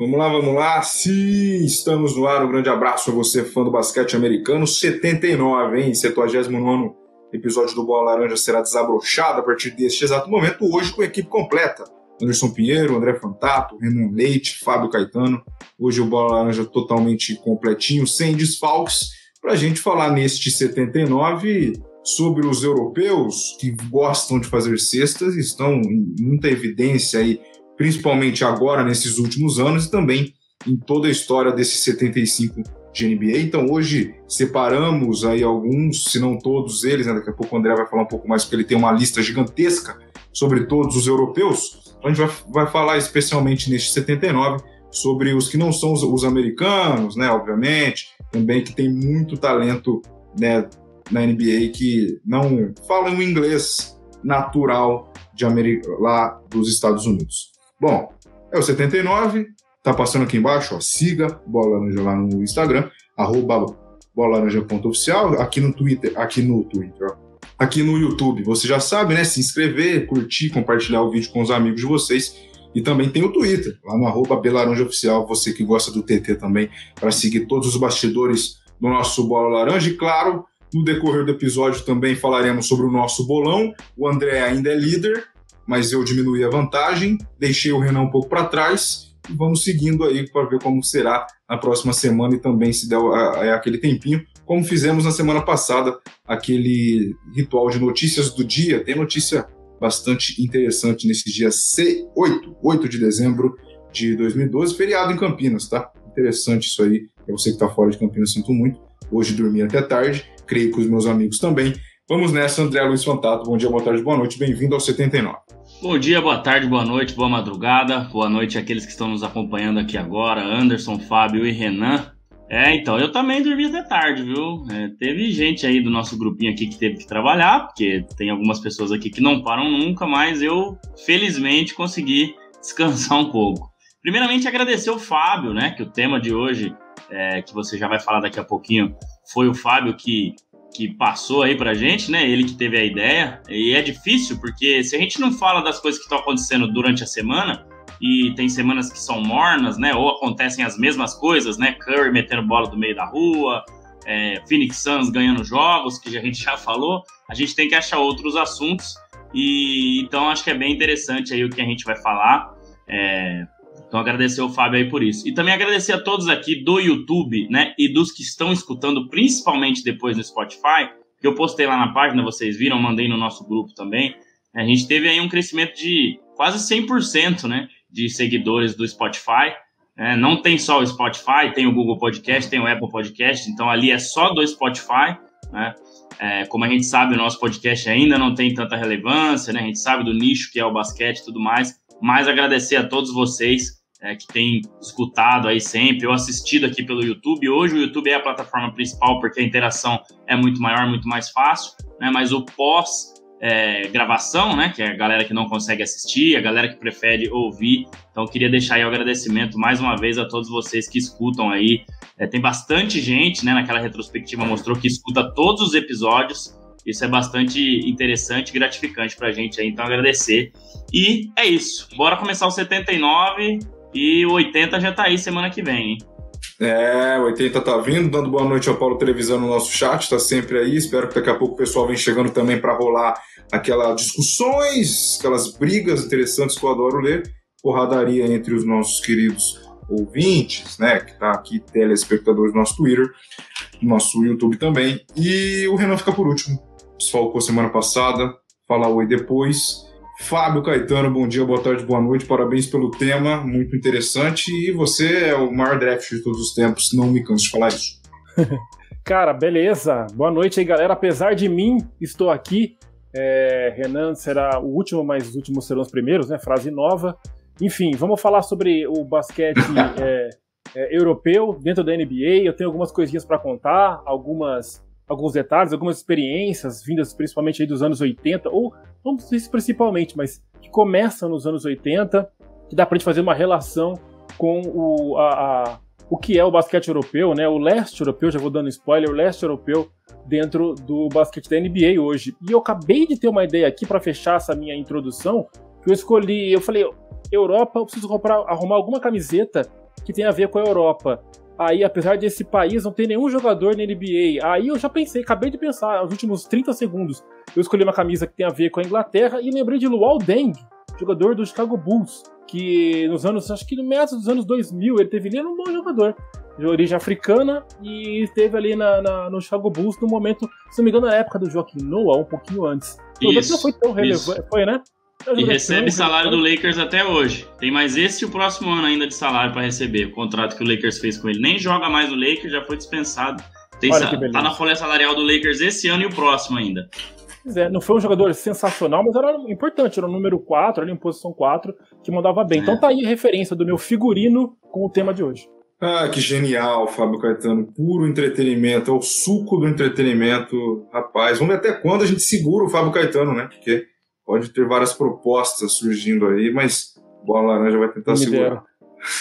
Vamos lá, vamos lá. Sim, estamos no ar. Um grande abraço a você, fã do basquete americano. 79, hein? 79 episódio do Bola Laranja será desabrochado a partir deste exato momento, hoje com a equipe completa. Anderson Pinheiro, André Fantato, Renan Leite, Fábio Caetano. Hoje o Bola Laranja totalmente completinho, sem desfalques, para a gente falar neste 79 sobre os europeus que gostam de fazer cestas e estão em muita evidência aí principalmente agora nesses últimos anos e também em toda a história desses 75 de NBA. Então hoje separamos aí alguns, se não todos eles, né? daqui a pouco o André vai falar um pouco mais porque ele tem uma lista gigantesca sobre todos os europeus. Então a gente vai, vai falar especialmente neste 79 sobre os que não são os, os americanos, né? Obviamente, também que tem muito talento, né? Na NBA que não falam inglês natural de América, lá dos Estados Unidos. Bom, é o 79, tá passando aqui embaixo, ó, siga Bola Laranja lá no Instagram, arroba bolalaranja.oficial, aqui no Twitter, aqui no Twitter, ó, aqui no YouTube, você já sabe, né, se inscrever, curtir, compartilhar o vídeo com os amigos de vocês, e também tem o Twitter, lá no arroba belaranjaoficial, você que gosta do TT também, para seguir todos os bastidores do nosso Bola Laranja, e claro, no decorrer do episódio também falaremos sobre o nosso bolão, o André ainda é líder, mas eu diminuí a vantagem, deixei o Renan um pouco para trás e vamos seguindo aí para ver como será na próxima semana e também se der aquele tempinho, como fizemos na semana passada, aquele ritual de notícias do dia. Tem notícia bastante interessante nesse dia C8, 8 de dezembro de 2012, feriado em Campinas, tá? Interessante isso aí. Para você que está fora de Campinas, sinto muito. Hoje dormi até tarde, creio que os meus amigos também. Vamos nessa, André Luiz Fantato. Bom dia, boa tarde, boa noite. Bem-vindo ao 79. Bom dia, boa tarde, boa noite, boa madrugada. Boa noite àqueles que estão nos acompanhando aqui agora, Anderson, Fábio e Renan. É, então, eu também dormi até tarde, viu? É, teve gente aí do nosso grupinho aqui que teve que trabalhar, porque tem algumas pessoas aqui que não param nunca, mas eu, felizmente, consegui descansar um pouco. Primeiramente, agradecer o Fábio, né? Que o tema de hoje, é, que você já vai falar daqui a pouquinho, foi o Fábio que que passou aí pra gente, né? Ele que teve a ideia. E é difícil, porque se a gente não fala das coisas que estão acontecendo durante a semana, e tem semanas que são mornas, né? Ou acontecem as mesmas coisas, né? Curry metendo bola do meio da rua, é, Phoenix Suns ganhando jogos, que a gente já falou. A gente tem que achar outros assuntos. E então acho que é bem interessante aí o que a gente vai falar. É, então agradecer o Fábio aí por isso. E também agradecer a todos aqui do YouTube, né, e dos que estão escutando, principalmente depois no Spotify, que eu postei lá na página, vocês viram, mandei no nosso grupo também. A gente teve aí um crescimento de quase 100%, né, de seguidores do Spotify. É, não tem só o Spotify, tem o Google Podcast, tem o Apple Podcast, então ali é só do Spotify, né? É, como a gente sabe, o nosso podcast ainda não tem tanta relevância, né? A gente sabe do nicho que é o basquete e tudo mais, mas agradecer a todos vocês é, que tem escutado aí sempre, ou assistido aqui pelo YouTube. Hoje o YouTube é a plataforma principal porque a interação é muito maior, muito mais fácil, né? Mas o pós é, gravação, né? Que é a galera que não consegue assistir, a galera que prefere ouvir. Então queria deixar aí o agradecimento mais uma vez a todos vocês que escutam aí. É, tem bastante gente, né? Naquela retrospectiva mostrou que escuta todos os episódios. Isso é bastante interessante e gratificante pra gente aí, então agradecer. E é isso. Bora começar o 79 e o 80 já tá aí semana que vem, hein? É, o 80 tá vindo, dando boa noite ao Paulo Televisão no nosso chat, tá sempre aí. Espero que daqui a pouco o pessoal venha chegando também para rolar aquelas discussões, aquelas brigas interessantes que eu adoro ler. Porradaria entre os nossos queridos ouvintes, né? Que tá aqui, telespectadores do nosso Twitter, nosso YouTube também. E o Renan fica por último. Desfalcou semana passada, fala oi depois. Fábio Caetano, bom dia, boa tarde, boa noite, parabéns pelo tema, muito interessante. E você é o maior draft de todos os tempos, não me canso de falar isso. Cara, beleza. Boa noite aí, galera. Apesar de mim, estou aqui. É, Renan será o último, mas os últimos serão os primeiros, né? Frase nova. Enfim, vamos falar sobre o basquete é, é, europeu dentro da NBA. Eu tenho algumas coisinhas para contar, algumas alguns detalhes, algumas experiências vindas principalmente aí dos anos 80, ou não se principalmente, mas que começam nos anos 80, que dá pra gente fazer uma relação com o, a, a, o que é o basquete europeu, né? O leste europeu, já vou dando spoiler, o leste europeu dentro do basquete da NBA hoje. E eu acabei de ter uma ideia aqui para fechar essa minha introdução, que eu escolhi, eu falei, Europa, eu preciso comprar, arrumar alguma camiseta que tem a ver com a Europa. Aí, apesar desse país não ter nenhum jogador na NBA, aí eu já pensei, acabei de pensar, nos últimos 30 segundos, eu escolhi uma camisa que tem a ver com a Inglaterra e lembrei de Luol Deng, jogador do Chicago Bulls, que nos anos, acho que no meados dos anos 2000, ele teve ali, era um bom jogador, de origem africana, e esteve ali na, na, no Chicago Bulls no momento, se não me engano, na época do Joaquim Noah, um pouquinho antes. Isso, não foi tão relevante, foi, né? E recebe salário do Lakers até hoje. Tem mais esse e o próximo ano ainda de salário para receber. O contrato que o Lakers fez com ele. Nem joga mais no Lakers, já foi dispensado. Tem tá na folha salarial do Lakers esse ano e o próximo ainda. É, não foi um jogador sensacional, mas era importante, era o número 4, ali em posição 4, que mandava bem. Então é. Então tá aí a referência do meu figurino com o tema de hoje. Ah, que genial, Fábio Caetano. Puro entretenimento, é o suco do entretenimento. Rapaz, vamos ver até quando a gente segura o Fábio Caetano, né? Porque pode ter várias propostas surgindo aí, mas Bola Laranja vai tentar Me segurar.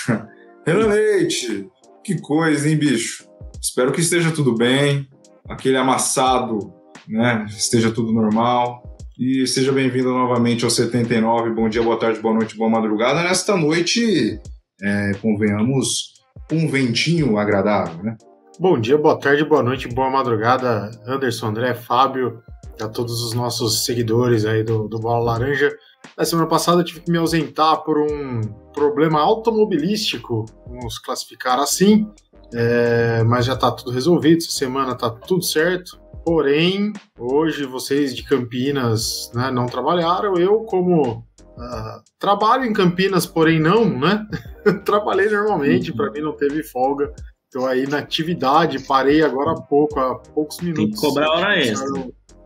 Renan Leite, que coisa, hein, bicho? Espero que esteja tudo bem, aquele amassado, né, esteja tudo normal. E seja bem-vindo novamente ao 79. Bom dia, boa tarde, boa noite, boa madrugada. Nesta noite, é, convenhamos, um ventinho agradável, né? Bom dia, boa tarde, boa noite, boa madrugada, Anderson, André, Fábio, a todos os nossos seguidores aí do, do Bola Laranja. Na semana passada eu tive que me ausentar por um problema automobilístico, vamos classificar assim, é, mas já está tudo resolvido, essa semana está tudo certo. Porém, hoje vocês de Campinas né, não trabalharam, eu como uh, trabalho em Campinas, porém não, né? Trabalhei normalmente, uhum. para mim não teve folga. Estou aí na atividade, parei agora há pouco, há poucos minutos. Tem que cobrar hora extra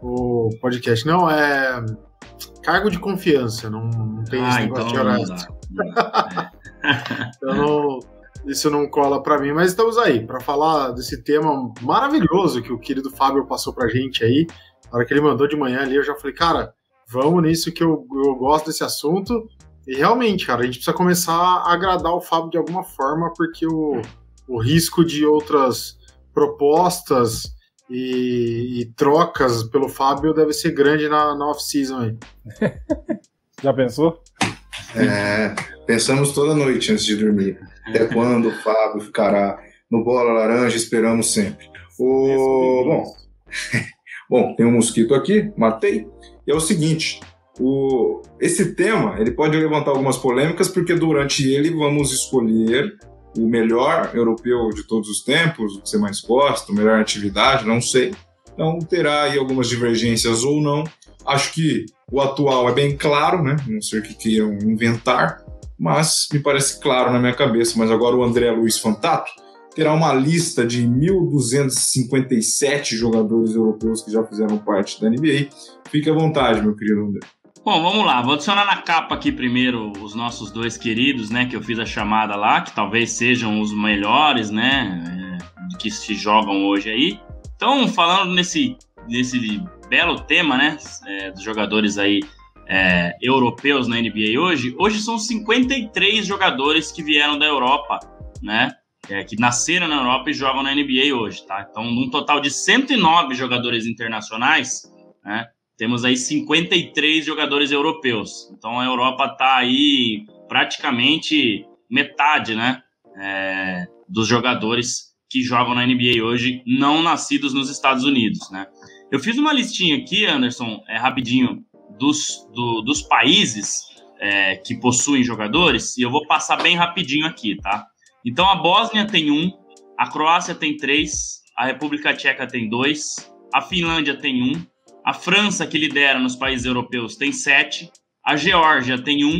o podcast. Não, é cargo de confiança, não, não tem ah, esse negócio então de horário. então, isso não cola para mim, mas estamos aí para falar desse tema maravilhoso que o querido Fábio passou pra gente aí. Na hora que ele mandou de manhã ali, eu já falei, cara, vamos nisso que eu, eu gosto desse assunto. E realmente, cara, a gente precisa começar a agradar o Fábio de alguma forma, porque o, o risco de outras propostas e, e, trocas pelo Fábio deve ser grande na, na off-season aí. Já pensou? É, pensamos toda noite antes de dormir. Até quando o Fábio ficará no Bola Laranja, esperamos sempre. O, bom, bom, tem um mosquito aqui, matei. E é o seguinte, o, esse tema ele pode levantar algumas polêmicas, porque durante ele vamos escolher o melhor europeu de todos os tempos, o que você mais gosta, a melhor atividade, não sei. Então terá aí algumas divergências ou não. Acho que o atual é bem claro, né? Não sei o que queiram inventar, mas me parece claro na minha cabeça. Mas agora o André Luiz Fantato terá uma lista de 1.257 jogadores europeus que já fizeram parte da NBA. Fique à vontade, meu querido André. Bom, vamos lá. Vou adicionar na capa aqui primeiro os nossos dois queridos, né? Que eu fiz a chamada lá, que talvez sejam os melhores, né? É, que se jogam hoje aí. Então, falando nesse, nesse belo tema, né? É, dos jogadores aí é, europeus na NBA hoje, hoje são 53 jogadores que vieram da Europa, né? É, que nasceram na Europa e jogam na NBA hoje, tá? Então, num total de 109 jogadores internacionais, né? Temos aí 53 jogadores europeus. Então a Europa está aí praticamente metade, né, é, dos jogadores que jogam na NBA hoje, não nascidos nos Estados Unidos, né. Eu fiz uma listinha aqui, Anderson, é, rapidinho, dos, do, dos países é, que possuem jogadores, e eu vou passar bem rapidinho aqui, tá? Então a Bósnia tem um, a Croácia tem três, a República Tcheca tem dois, a Finlândia tem um, a França, que lidera nos países europeus, tem sete. A Geórgia tem um.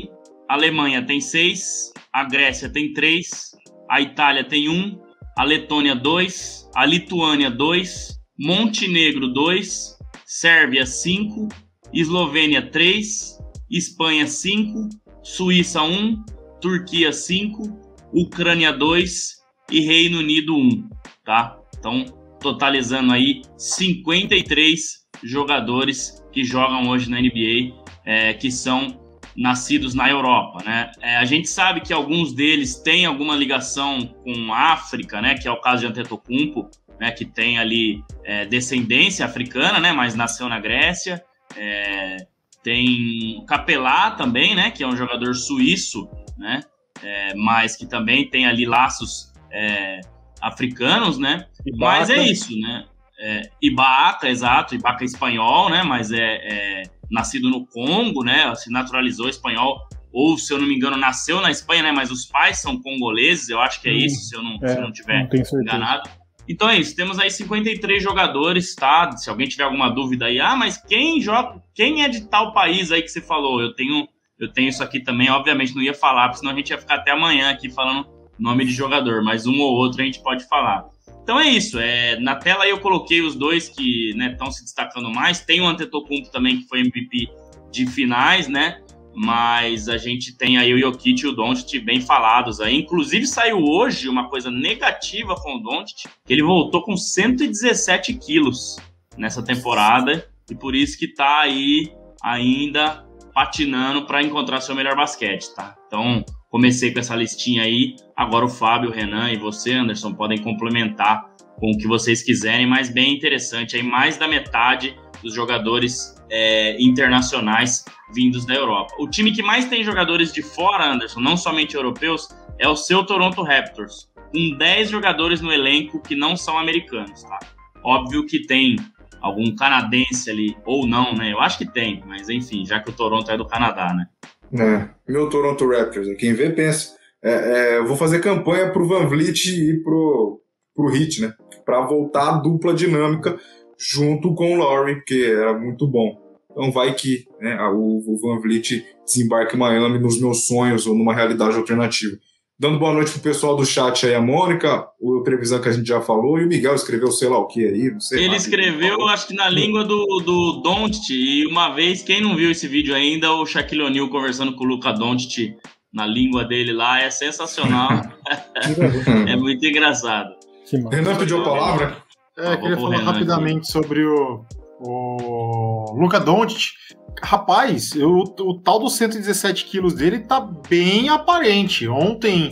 A Alemanha tem seis. A Grécia tem três. A Itália tem um. A Letônia, dois. A Lituânia, dois. Montenegro, dois. Sérvia, cinco. Eslovênia, três. Espanha, cinco. Suíça, um. Turquia, cinco. Ucrânia, dois. E Reino Unido, um. Tá? Então, totalizando aí 53 jogadores que jogam hoje na NBA, é, que são nascidos na Europa, né? É, a gente sabe que alguns deles têm alguma ligação com a África, né? Que é o caso de Antetokounmpo, né? Que tem ali é, descendência africana, né? Mas nasceu na Grécia. É, tem Capelá também, né? Que é um jogador suíço, né? é, mas que também tem ali laços é, africanos, né? Ibaka. Mas é isso, né? É, Ibaka, exato, Ibaka é espanhol, né? Mas é, é, nascido no Congo, né? Se naturalizou espanhol, ou se eu não me engano, nasceu na Espanha, né? Mas os pais são congoleses, eu acho que é isso, se eu não, se eu não tiver não enganado. Então é isso, temos aí 53 jogadores, tá? Se alguém tiver alguma dúvida aí, ah, mas quem joga, quem é de tal país aí que você falou? Eu tenho, eu tenho isso aqui também, obviamente não ia falar, porque senão a gente ia ficar até amanhã aqui falando nome de jogador, mas um ou outro a gente pode falar. Então é isso, é, na tela eu coloquei os dois que estão né, se destacando mais, tem o Antetokounmpo também que foi MVP de finais, né? mas a gente tem aí o Jokic e o Doncic bem falados aí. Inclusive saiu hoje uma coisa negativa com o Doncic, que ele voltou com 117 quilos nessa temporada e por isso que tá aí ainda patinando para encontrar seu melhor basquete, tá? Então comecei com essa listinha aí, agora o Fábio, o Renan e você, Anderson, podem complementar com o que vocês quiserem, mas bem interessante aí mais da metade dos jogadores é, internacionais vindos da Europa. O time que mais tem jogadores de fora, Anderson, não somente europeus, é o seu Toronto Raptors, com 10 jogadores no elenco que não são americanos, tá? Óbvio que tem algum canadense ali, ou não, né? Eu acho que tem, mas enfim, já que o Toronto é do Canadá, né? É, meu Toronto Raptors, quem vê pensa. É, é, vou fazer campanha pro Van Vliet e pro, pro Hit, né? Pra voltar a dupla dinâmica junto com o Laurie, porque era muito bom. Então vai que né, o Van Vliet desembarque em Miami nos meus sonhos ou numa realidade alternativa. Dando boa noite pro pessoal do chat aí, a Mônica, o Trevisan que a gente já falou, e o Miguel escreveu sei lá o que aí, não sei. Ele escreveu, acho que na língua do, do Doncic, e uma vez, quem não viu esse vídeo ainda, o Shaquille O'Neal conversando com o Luca Doncic na língua dele lá, é sensacional. é muito engraçado. Renan pediu a palavra? É, queria falar rapidamente aqui. sobre o, o Luca Doncic. Rapaz, eu, o tal dos 117 quilos dele tá bem aparente. Ontem.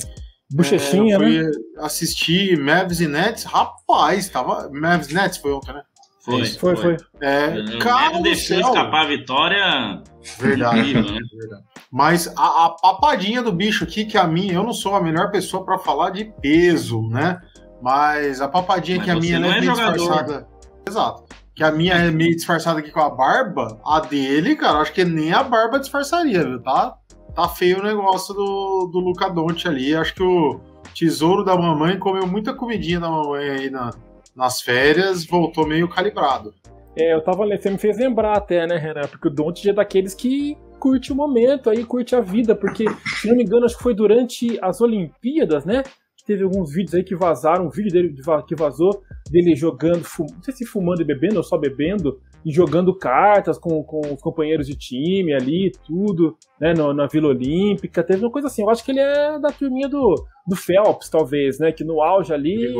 Bochechinha, é, eu né? assistir Mavs e Nets, rapaz, tava. Mavs e Nets foi ontem, né? Foi, foi, foi. É, cara deixou céu. escapar a vitória. Verdade, né? verdade. Mas a, a, papadinha do bicho aqui, que a mim, eu não sou a melhor pessoa para falar de peso, né? Mas a papadinha Mas que a minha é, é disfarçada. Exato. Que a minha é meio disfarçada aqui com a barba, a dele, cara, acho que nem a barba disfarçaria, viu? Tá, tá feio o negócio do, do Luca Donte ali. Acho que o tesouro da mamãe comeu muita comidinha da mamãe aí na, nas férias, voltou meio calibrado. É, eu tava você me fez lembrar até, né, Renan? Porque o Donte é daqueles que curte o momento, aí curte a vida, porque, se não me engano, acho que foi durante as Olimpíadas, né? Teve alguns vídeos aí que vazaram, um vídeo dele que vazou dele jogando, fum, não sei se fumando e bebendo ou só bebendo, e jogando cartas com, com os companheiros de time ali, tudo, né, no, na Vila Olímpica. Teve uma coisa assim, eu acho que ele é da turminha do, do Phelps, talvez, né, que no auge ali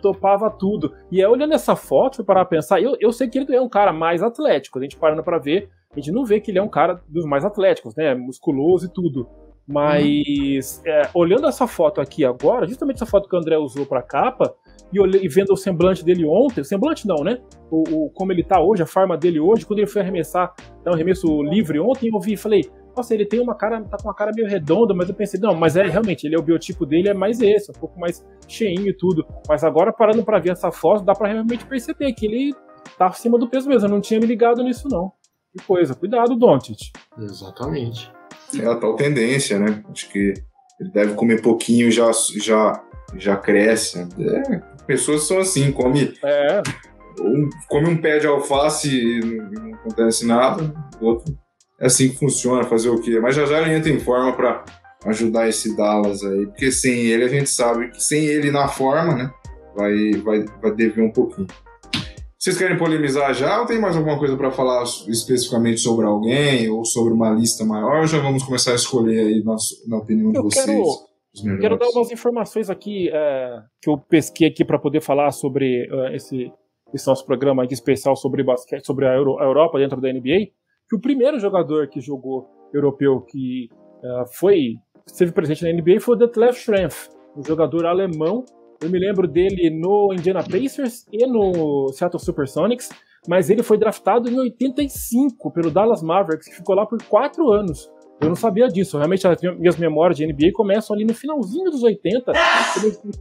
topava tudo. E aí, olhando essa foto, fui parar a pensar, eu, eu sei que ele é um cara mais atlético, a gente parando para ver, a gente não vê que ele é um cara dos mais atléticos, né, musculoso e tudo. Mas é, olhando essa foto aqui agora, justamente essa foto que o André usou para capa, e, olhei, e, vendo o semblante dele ontem, semblante não, né? O, o, como ele tá hoje, a forma dele hoje, quando ele foi arremessar, dar um arremesso livre ontem, eu vi e falei, nossa, ele tem uma cara, tá com uma cara meio redonda, mas eu pensei, não, mas é realmente, ele é o biotipo dele, é mais esse, um pouco mais cheinho e tudo. Mas agora, parando para ver essa foto, dá para realmente perceber que ele tá acima do peso mesmo. Eu não tinha me ligado nisso, não. Que coisa, cuidado, Doncic. Exatamente é a tal tendência, né? Acho que ele deve comer pouquinho já já já cresce. É, pessoas são assim, come é. um, come um pé de alface e não, não acontece nada, o outro é assim que funciona, fazer o quê? Mas já já ele entra em forma para ajudar esse Dallas aí, porque sem ele a gente sabe que sem ele na forma, né, vai vai vai dever um pouquinho. Vocês querem polemizar já ou tem mais alguma coisa para falar especificamente sobre alguém ou sobre uma lista maior? Ou já vamos começar a escolher aí na opinião de eu vocês? Quero, quero dar umas informações aqui é, que eu pesquei aqui para poder falar sobre uh, esse, esse, nosso programa aqui especial sobre basquete, sobre a, Euro, a, Europa dentro da NBA. Que o primeiro jogador que jogou europeu que uh, foi esteve presente na NBA foi o Detlef Schrempf, um jogador alemão eu me lembro dele no Indiana Pacers e no Seattle Supersonics, mas ele foi draftado em 85 pelo Dallas Mavericks, que ficou lá por quatro anos. Eu não sabia disso. Realmente, as minhas memórias de NBA começam ali no finalzinho dos 80,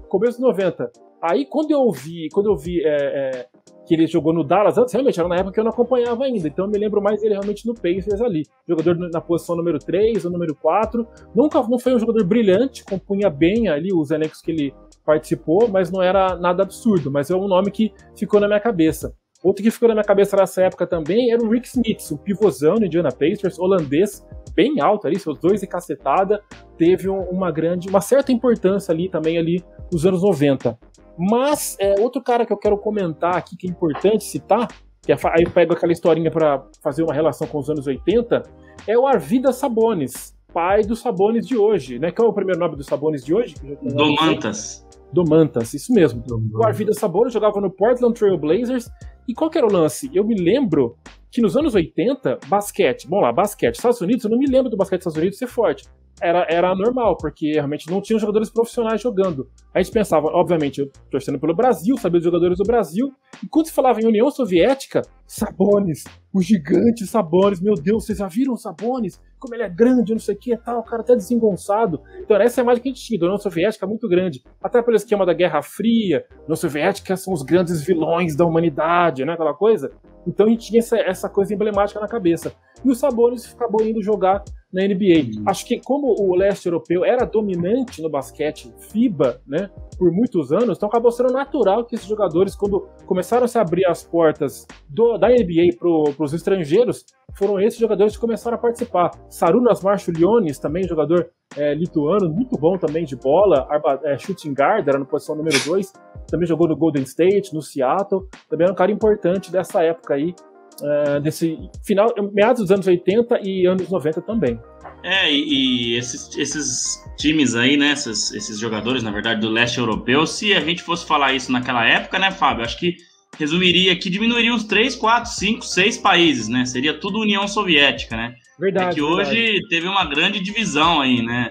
começo dos 90. Aí, quando eu vi, quando eu vi é, é, que ele jogou no Dallas antes, realmente era na época que eu não acompanhava ainda. Então eu me lembro mais dele realmente no Pacers ali. Jogador na posição número 3 ou número 4. Nunca não foi um jogador brilhante, compunha bem ali os elencos que ele participou, mas não era nada absurdo. Mas é um nome que ficou na minha cabeça. Outro que ficou na minha cabeça nessa época também era o Rick Smith, um pivôzão no Indiana Pacers, holandês, bem alto ali, seus dois e cacetada, teve uma grande, uma certa importância ali também ali nos anos 90. Mas é, outro cara que eu quero comentar aqui que é importante citar, que é, aí eu pego aquela historinha para fazer uma relação com os anos 80, é o Arvida Sabonis, pai dos Sabonis de hoje, né? Qual é o primeiro nome dos Sabonis de hoje? Domantas. Domantas, isso mesmo. O Arvida Sabonis jogava no Portland Trail Blazers e qual que era o lance? Eu me lembro que nos anos 80, basquete, bom lá, basquete, Estados Unidos, eu não me lembro do basquete dos Estados Unidos ser forte. Era, era normal, porque realmente não tinham jogadores profissionais jogando. A gente pensava, obviamente, torcendo pelo Brasil, sabia dos jogadores do Brasil. E quando se falava em União Soviética, Sabones, o gigante Sabones, meu Deus, vocês já viram o Sabones? como ele é grande, não sei o que tal, o cara até desengonçado. Então, essa é a imagem que a gente tinha da União Soviética muito grande. Até pelo esquema da Guerra Fria, a União Soviética são os grandes vilões da humanidade, né? Aquela coisa. Então a gente tinha essa, essa coisa emblemática na cabeça. E o Sabonis acabou indo jogar na NBA. Uhum. Acho que como o leste europeu era dominante no basquete FIBA, né, por muitos anos, então acabou sendo natural que esses jogadores, quando começaram a se abrir as portas do, da NBA para os estrangeiros, foram esses jogadores que começaram a participar. Sarunas Marchulionis, também jogador é, lituano, muito bom também de bola, arba, é, shooting guard, era na posição número 2, também jogou no Golden State, no Seattle, também era um cara importante dessa época aí, uh, desse final, meados dos anos 80 e anos 90 também. É, e, e esses, esses, times aí, né, esses, esses, jogadores, na verdade, do leste europeu, se a gente fosse falar isso naquela época, né, Fábio, acho que resumiria que diminuiria uns 3, 4, 5, 6 países, né? Seria tudo União Soviética, né? Verdade. É que verdade. hoje teve uma grande divisão aí, né?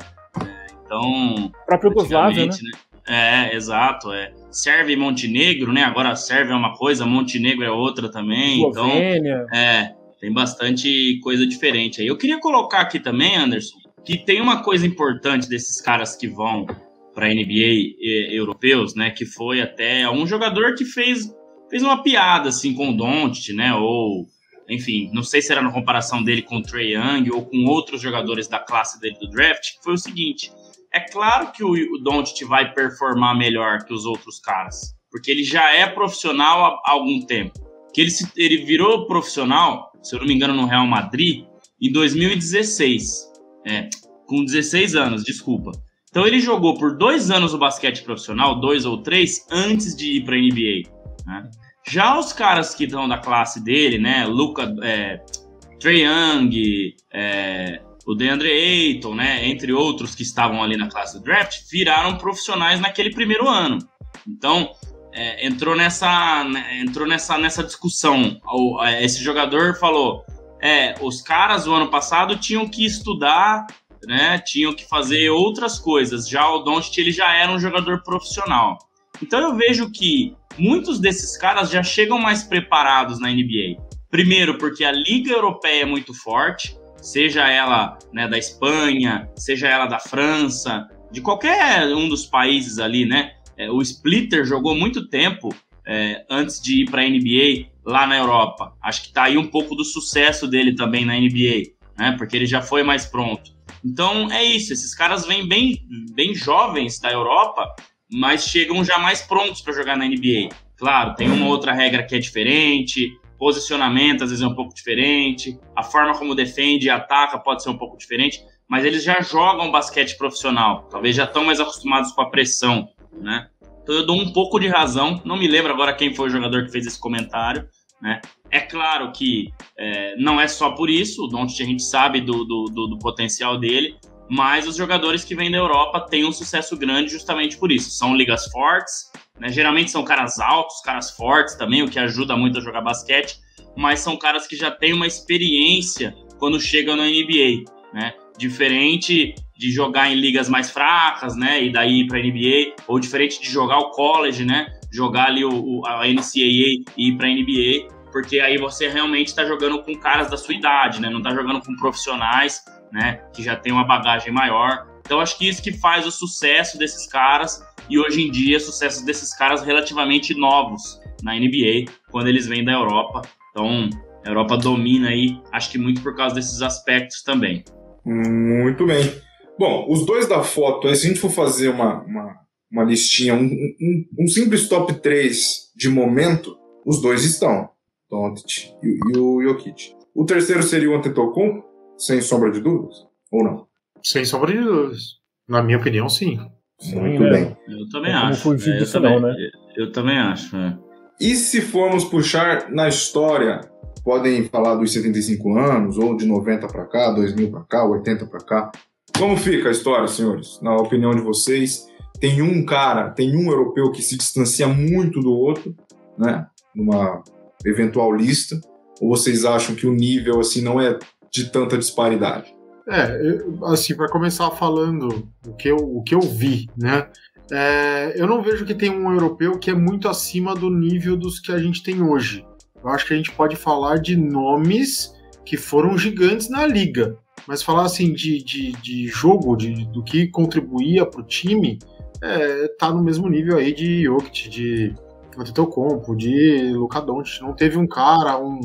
Então. A própria Yugoslávia, né? né? É, exato. É. Sérvia e Montenegro, né? Agora Sérvia é uma coisa, Montenegro é outra também. Então, Eslovênia. Então, é, tem bastante coisa diferente aí. Eu queria colocar aqui também, Anderson, que tem uma coisa importante desses caras que vão para NBA eh, europeus, né? Que foi até um jogador que fez, fez uma piada assim com o Doncic, né? Ou enfim, não sei se era na comparação dele com o Trey Young ou com outros jogadores da classe dele do draft, que foi o seguinte: é claro que o, o Doncic vai performar melhor que os outros caras, porque ele já é profissional há, algum tempo. Que ele, se, ele virou profissional, se eu não me engano, no Real Madrid, em 2016. É, com 16 anos, desculpa. Então ele jogou por dois anos o basquete profissional, dois ou três, antes de ir para a NBA. Né? Já os caras que estão da classe dele, né, Luca, é, Young, é, o DeAndre Ayton, né, entre outros que estavam ali na classe do draft, viraram profissionais naquele primeiro ano. Então, é, entrou nessa né, entrou nessa, nessa discussão. O, é, esse jogador falou: é, os caras do ano passado tinham que estudar, né, tinham que fazer outras coisas. Já o Doncic ele já era um jogador profissional. Então eu vejo que muitos desses caras já chegam mais preparados na NBA. Primeiro, porque a liga europeia é muito forte seja ela né, da Espanha, seja ela da França, de qualquer um dos países ali, né? É, o Splitter jogou muito tempo é, antes de ir para a NBA lá na Europa. Acho que está aí um pouco do sucesso dele também na NBA, né? Porque ele já foi mais pronto. Então é isso, esses caras vêm bem, bem jovens da Europa, mas chegam já mais prontos para jogar na NBA. Claro, tem uma outra regra que é diferente, posicionamento às vezes é um pouco diferente, a forma como defende e ataca pode ser um pouco diferente, mas eles já jogam basquete profissional, talvez já estão mais acostumados com a pressão, né? Então eu dou um pouco de razão, não me lembro agora quem foi o jogador que fez esse comentário, né? É claro que é, não é só por isso, o Doncic a gente sabe do, do, do, do potencial dele, mas os jogadores que vêm da Europa têm um sucesso grande justamente por isso. São ligas fortes, né? geralmente são caras altos, caras fortes também, o que ajuda muito a jogar basquete, mas são caras que já têm uma experiência quando chegam na NBA, né? Diferente de jogar em ligas mais fracas, né? E daí ir para NBA, ou diferente de jogar o college, né? Jogar ali o, o a NCAA e ir para NBA, porque aí você realmente está jogando com caras da sua idade, né? Não está jogando com profissionais né? Que já tem uma bagagem maior. Então acho que isso que faz o sucesso desses caras e hoje em dia sucesso desses caras relativamente novos na NBA quando eles vêm da Europa. Então a Europa domina aí, acho que muito por causa desses aspectos também. Muito bem. Bom, os dois da foto, se a gente for fazer uma, uma, uma listinha, um, um, um, simples top 3 de momento, os dois estão. Doncic e, e o Jokic. O terceiro seria o Antetokounmpo, sem sombra de dúvidas, ou não? Sem sombra de dúvidas. Na minha opinião, sim. Sim Muito né? bem. Eu também é acho. É, eu, também, não, né? eu, eu, também acho. É. E se formos puxar na história, podem falar dos 75 anos, ou de 90 para cá, 2000 para cá, 80 para cá. Como fica a história, senhores? Na opinião de vocês, tem um cara, tem um europeu que se distancia muito do outro, né? Numa eventual lista. Ou vocês acham que o nível assim não é de tanta disparidade? É, assim, para começar falando o que eu, o que eu vi, né? É, eu não vejo que tem um europeu que é muito acima do nível dos que a gente tem hoje. Eu acho que a gente pode falar de nomes que foram gigantes na liga. Mas falar assim de, de, de jogo, de, do que contribuía para o time, é, tá no mesmo nível aí de Jokic, de Antetokounmpo, de Luka Doncic. Não teve um cara, um,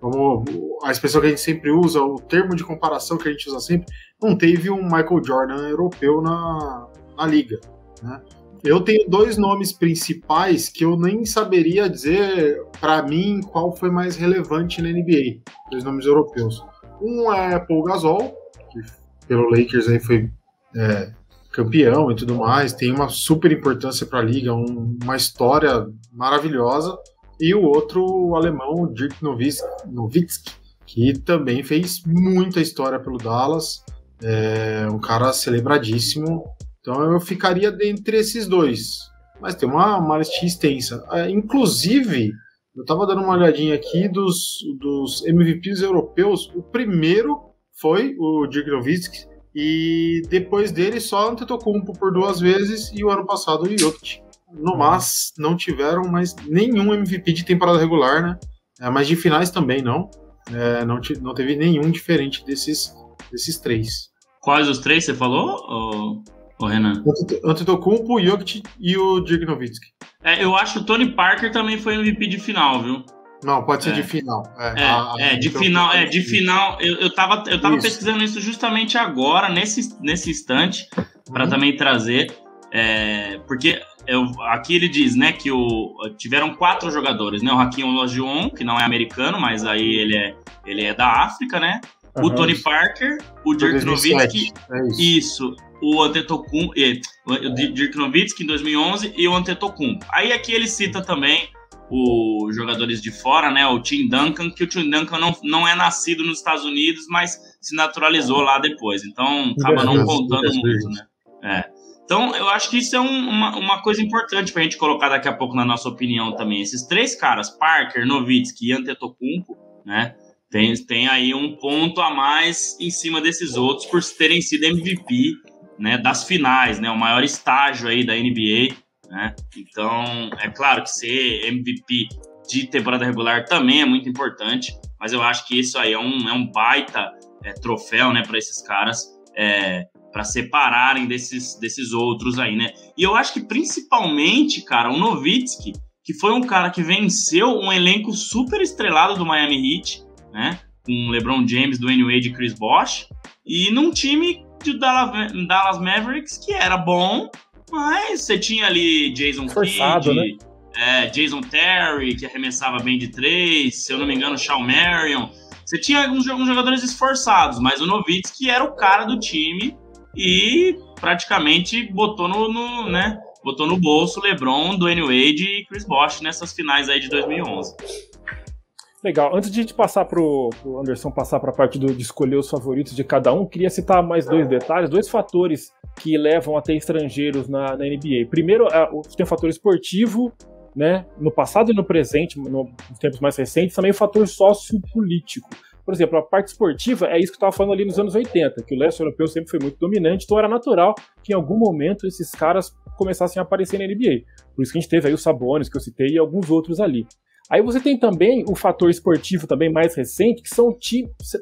como a expressão que a gente sempre usa, o termo de comparação que a gente usa sempre, não teve um Michael Jordan europeu na, na liga. Né? Eu tenho dois nomes principais que eu nem saberia dizer para mim qual foi mais relevante na NBA, dois nomes europeus. Um é Paul Gasol, que pelo Lakers aí foi é, campeão e tudo mais, tem uma super importância para a liga, um, uma história maravilhosa e o outro, o alemão Dirk Nowitzki, que também fez muita história pelo Dallas, é um cara celebradíssimo. Então eu ficaria dentre esses dois. Mas tem uma, uma listinha extensa. É, inclusive, eu estava dando uma olhadinha aqui dos, dos MVPs europeus. O primeiro foi o Dirk Nowitzki, e depois dele só Antetokounmpo por duas vezes e o ano passado o Jokic no uhum. mas não tiveram mais nenhum MVP de temporada regular, né? É, mas de finais também não. É, não, não teve nenhum diferente desses, desses três. Quais os três você falou, ô, Renan? Antetokounmpo, o Jokic e o Dirk Nowitzki. É, eu acho que o Tony Parker também foi MVP de final, viu? Não, pode ser é. de final. É, é, a, a, é de final. É, de final. Eu, eu tava, eu tava isso. pesquisando isso justamente agora, nesse, nesse instante, para uhum. também trazer. É, porque eu, aqui ele diz, né, que o, tiveram quatro jogadores, né? O Hakim Olajuwon, que não é americano, mas aí ele é, ele é da África, né? Uhum. O Tony Parker, o Dirk Nowitzki, é isso. isso. o Antetokounmpo, o Dirk Nowitzki em 2011 e o Antetokounmpo. Aí aqui ele cita também os jogadores de fora, né? O Tim Duncan, que o Tim Duncan não, não é nascido nos Estados Unidos, mas se naturalizou lá depois. Então acaba não contando muito, né? É. Então, eu acho que isso é um, uma, uma coisa importante para a gente colocar daqui a pouco na nossa opinião também. Esses três caras, Parker, Nowitzki e Antetokounmpo, né? Tem, tem aí um ponto a mais em cima desses outros por terem sido MVP né, das finais, né? O maior estágio aí da NBA, né? Então, é claro que ser MVP de temporada regular também é muito importante, mas eu acho que isso aí é um, é um baita é, troféu, né, para esses caras. É, para separarem desses, desses outros aí, né? E eu acho que principalmente, cara, o Nowitzki, que foi um cara que venceu um elenco super estrelado do Miami Heat, né? Com LeBron James, Dwayne Wade e Chris Bosh, e num time de Dallas Mavericks que era bom, mas você tinha ali Jason Forçado, Kidd, né? é, Jason Terry, que arremessava bem de três, se eu não me engano, Shawn Marion. Você tinha alguns, alguns jogadores esforçados, mas o Nowitzki era o cara do time e praticamente botou no, no, né, botou no bolso LeBron, Dwayne Wade e Chris Bosh nessas finais aí de 2011. Legal. Antes de a gente passar pro, pro Anderson passar para a parte do, de escolher os favoritos de cada um, queria citar mais dois detalhes, dois fatores que levam até estrangeiros na, na NBA. Primeiro, é, tem o fator esportivo, né, no passado e no presente, no, nos tempos mais recentes, também o fator sociopolítico. Por exemplo, a parte esportiva é isso que eu estava falando ali nos anos 80, que o leste europeu sempre foi muito dominante, então era natural que em algum momento esses caras começassem a aparecer na NBA. Por isso que a gente teve aí os Sabones, que eu citei, e alguns outros ali. Aí você tem também o fator esportivo também mais recente, que são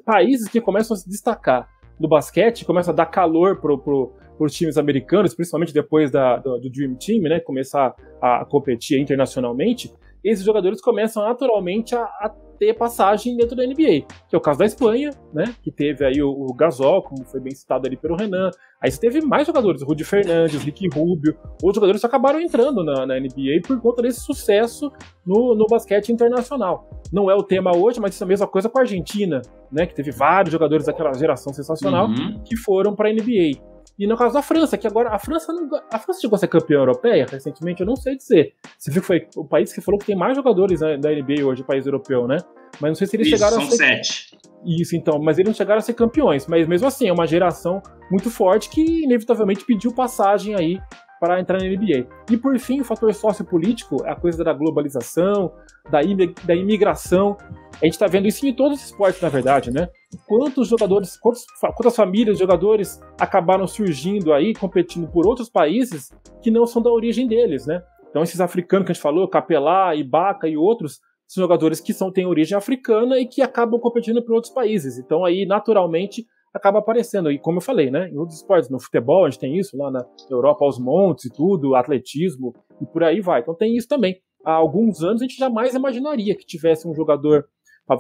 países que começam a se destacar. do basquete, começa a dar calor pro, pro, os times americanos, principalmente depois da, do, do, Dream Team, né, começar a competir internacionalmente, esses jogadores começam naturalmente a, a, ter passagem dentro da NBA, que é o caso da Espanha, né, que teve aí o, o Gasol, como foi bem citado ali pelo Renan, aí você teve mais jogadores, Rudy Fernandes, Ricky Rubio, outros jogadores que acabaram entrando na, na, NBA por conta desse sucesso no, no basquete internacional. Não é o tema hoje, mas isso é a mesma coisa com a Argentina, né, que teve vários jogadores daquela geração sensacional Uhum. que foram para a NBA. E no caso da França, que agora a França não, a França chegou a ser campeã europeia recentemente, eu não sei dizer. Você viu que foi o país que falou que tem mais jogadores da da NBA hoje, país europeu, né? Mas não sei se eles Isso, chegaram são a ser sete. isso, então, mas eles não chegaram a ser campeões. Mas mesmo assim, é uma geração muito forte que inevitavelmente pediu passagem aí para entrar na NBA. E por fim, o fator sociopolítico, a coisa da globalização, da, da imigração. A gente está vendo isso em todos os esportes, na verdade, né? Quantos jogadores, quantos quantas famílias de jogadores acabaram surgindo aí, competindo por outros países que não são da origem deles, né? Então, esses africanos que a gente falou, Capelá, Ibaka e outros, são jogadores que são, têm origem africana e que acabam competindo por outros países. Então, aí, naturalmente, acaba aparecendo. E como eu falei, né? Em outros esportes, no futebol, a gente tem isso, lá na Europa, aos montes e tudo, atletismo e por aí vai. Então, tem isso também. Há alguns anos, a gente jamais imaginaria que tivesse um jogador,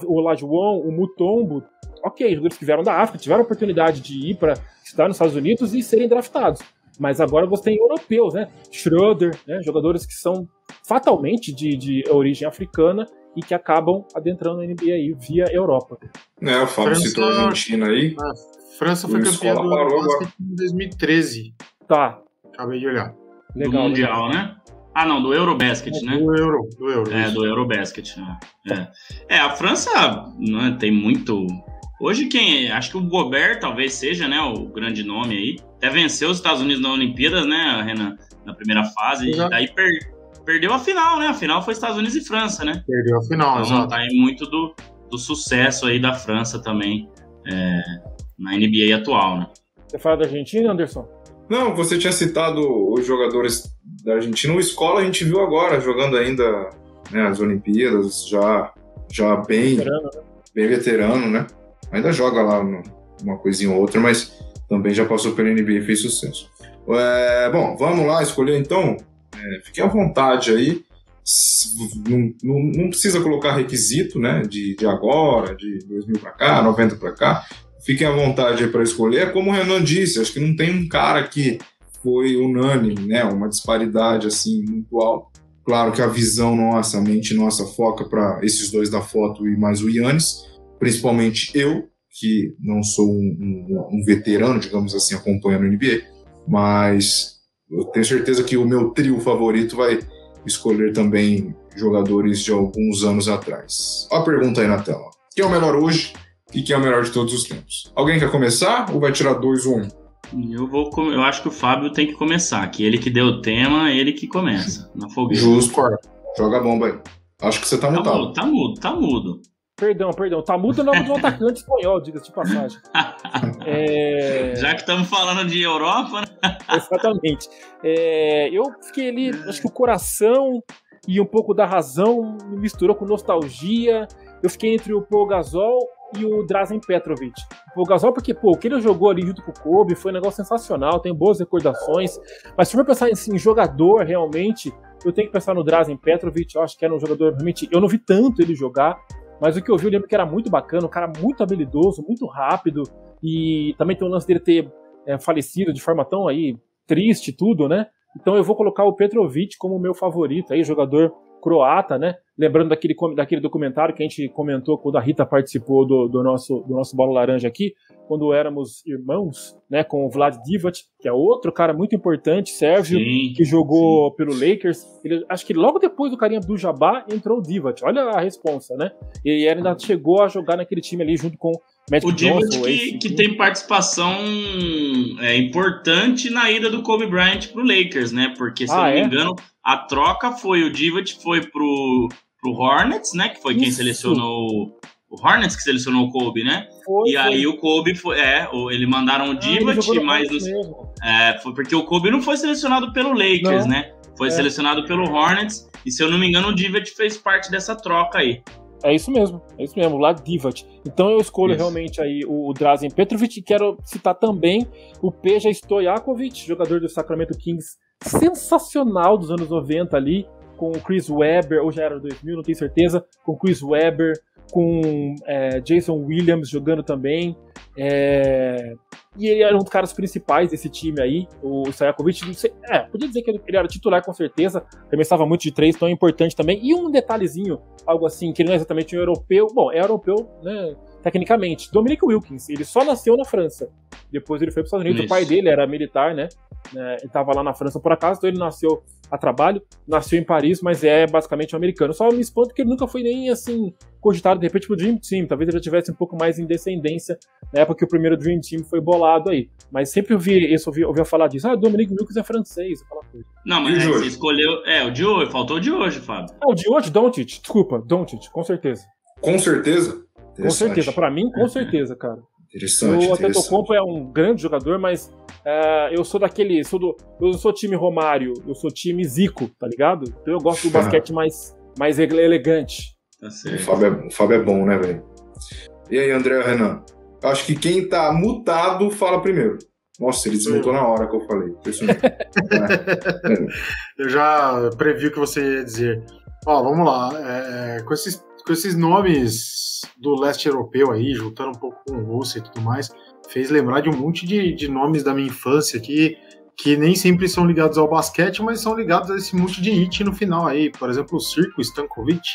o Lajuan, o Mutombo, ok, jogadores que vieram da África, tiveram a oportunidade de ir para estudar nos Estados Unidos e serem draftados. Mas agora você tem europeus, né? Schroeder, né? jogadores que são fatalmente de, de origem africana e que acabam adentrando a NBA aí via Europa. É, o Fábio França- citou a Argentina aí. A França foi campeã do basquete em 2013. Tá, Acabei de olhar. legal. do Mundial, né? Ah, não, do Eurobasket, né? Do Euro. Do Euro. É, isso. do Eurobasket. né? É. é, a França né, tem muito. Hoje quem. Acho que o Gobert talvez seja, né? O grande nome aí. Até venceu os Estados Unidos na Olimpíadas, né, Renan? Na primeira fase. Exato. E daí per- perdeu a final, né? A final foi Estados Unidos e França, né? Perdeu a final, Então exato. tá aí muito do, do sucesso aí da França também é, na NBA atual, né? Você fala da Argentina, Anderson? Não, você tinha citado os jogadores da Argentina. O Escola a gente viu agora, jogando ainda né, as Olimpíadas, já, já bem, Veterano, né? bem veterano, né? Ainda joga lá no- uma coisinha ou outra, mas também já passou pela NBA e fez sucesso. É, bom, vamos lá escolher então. É, fique à vontade aí. Não, não, não precisa colocar requisito, né? De, de agora, de 2000 para cá, 90 para cá. Fiquem à vontade para escolher. Como o Renan disse, acho que não tem um cara que foi unânime, né? Uma disparidade assim muito alta. Claro que a visão nossa, a mente nossa foca para esses dois da foto e mais o Yannis, principalmente eu, que não sou um, um- um veterano, digamos assim, acompanhando o NBA, mas eu tenho certeza que o meu trio favorito vai escolher também jogadores de alguns anos atrás. Olha a pergunta aí na tela. Quem é o melhor hoje e quem é o melhor de todos os tempos? Alguém quer começar ou vai tirar dois ou um? Eu vou, eu acho que o Fábio tem que começar, que ele que deu o tema, ele que começa na fogueira. Justo. Joga a bomba aí. Acho que você tá Tá mutado. mudo, tá mudo, tá mudo. Perdão, perdão. Tá muito o nome de um atacante espanhol, diga-se de passagem. É... Já que estamos falando de Europa, né? Exatamente. É, eu fiquei ali, acho que o coração e um pouco da razão me misturou com nostalgia. Eu fiquei entre o Paul Gasol e o Drazen Petrovic. O Gasol, porque, pô, o que ele jogou ali junto com o Kobe foi um negócio sensacional, tem boas recordações. Mas se for pensar em jogador realmente, eu tenho que pensar no Drazen Petrovic. Eu acho que era um jogador realmente. Eu não vi tanto ele jogar, mas o que eu vi, eu lembro que era muito bacana, um cara muito habilidoso, muito rápido. E também tem o lance dele ter é, falecido de forma tão aí triste tudo, né? Então eu vou colocar o Petrovic como meu favorito aí, jogador croata, né? Lembrando daquele, daquele documentário que a gente comentou quando a Rita participou do, do nosso, do nosso Bola Laranja aqui, quando éramos irmãos, né? Com o Vlad Divac, que é outro cara muito importante, sérvio, Sim. que jogou pelo Lakers. Ele, acho que logo depois do carinha do Jabá entrou o Divac. Olha a responsa, né? E ele ainda chegou a jogar naquele time ali junto com Magic O Johnson, que, que tem participação é, importante na ida do Kobe Bryant pro Lakers, né? Porque, se Ah, eu não é? me engano, a troca foi o Divock foi pro, pro Hornets, né? Que foi quem Isso. selecionou o Hornets que selecionou o Kobe, né? Foi, e foi. aí o Kobe foi, é, o- ele mandaram o Ah, Divock, no mas é, foi porque o Kobe não foi selecionado pelo Lakers, Não. né? Foi É. selecionado pelo Hornets e se eu não me engano o Divock fez parte dessa troca aí. É isso mesmo, é isso mesmo, lá Divat. Então eu escolho isso. realmente aí o, o Drazen Petrovic e quero citar também o Peja Stojakovic, jogador do Sacramento Kings, sensacional dos anos 90 ali, com o Chris Webber, ou já era 2000, não tenho certeza, com Chris Webber, com é, Jason Williams jogando também. É, e ele era um dos caras principais desse time aí, o Sajakovic. É, podia dizer que ele, era titular com certeza, estava muito de três, tão importante também. E um detalhezinho, algo assim, que ele não é exatamente um europeu, bom, é europeu, né? Tecnicamente, Dominic Wilkins, ele só nasceu na França. Depois ele foi para os Estados Unidos. Isso. O pai dele era militar, né? É, ele estava lá na França por acaso, então ele nasceu a trabalho, nasceu em Paris, mas é basicamente um americano. Só me espanto que ele nunca foi nem assim cogitado de repente pro Dream Team. Talvez ele já tivesse um pouco mais em descendência na época que o primeiro Dream Team foi bolado aí. Mas sempre ouvi isso, ouvi, ouvi falar disso. Ah, Dominic Wilkins é francês, aquela coisa. Não, mas é, você escolheu. É, o de hoje, faltou o de hoje, Fábio. Ah, o de hoje, Doncic, desculpa, Doncic, com certeza. Com certeza? Com certeza, para mim, com certeza, cara. Interessante. O Antetokounmpo é um grande jogador, mas uh, eu sou daquele. Sou do, eu não sou time Romário, eu sou time Zico, tá ligado? Então eu gosto do basquete mais, mais elegante. Tá certo. O Fábio é, o Fábio é bom, né, velho? E aí, André Renan? Acho que quem tá mutado fala primeiro. Nossa, ele desmutou na hora que eu falei. eu já previ o que você ia dizer. Ó, vamos lá. É, com, esses, com esses nomes do leste europeu aí, juntando um pouco com Rússia e tudo mais, fez lembrar de um monte de, de nomes da minha infância que, que nem sempre são ligados ao basquete, mas são ligados a esse monte de hit no final aí. Por exemplo, o Circo Stankovic,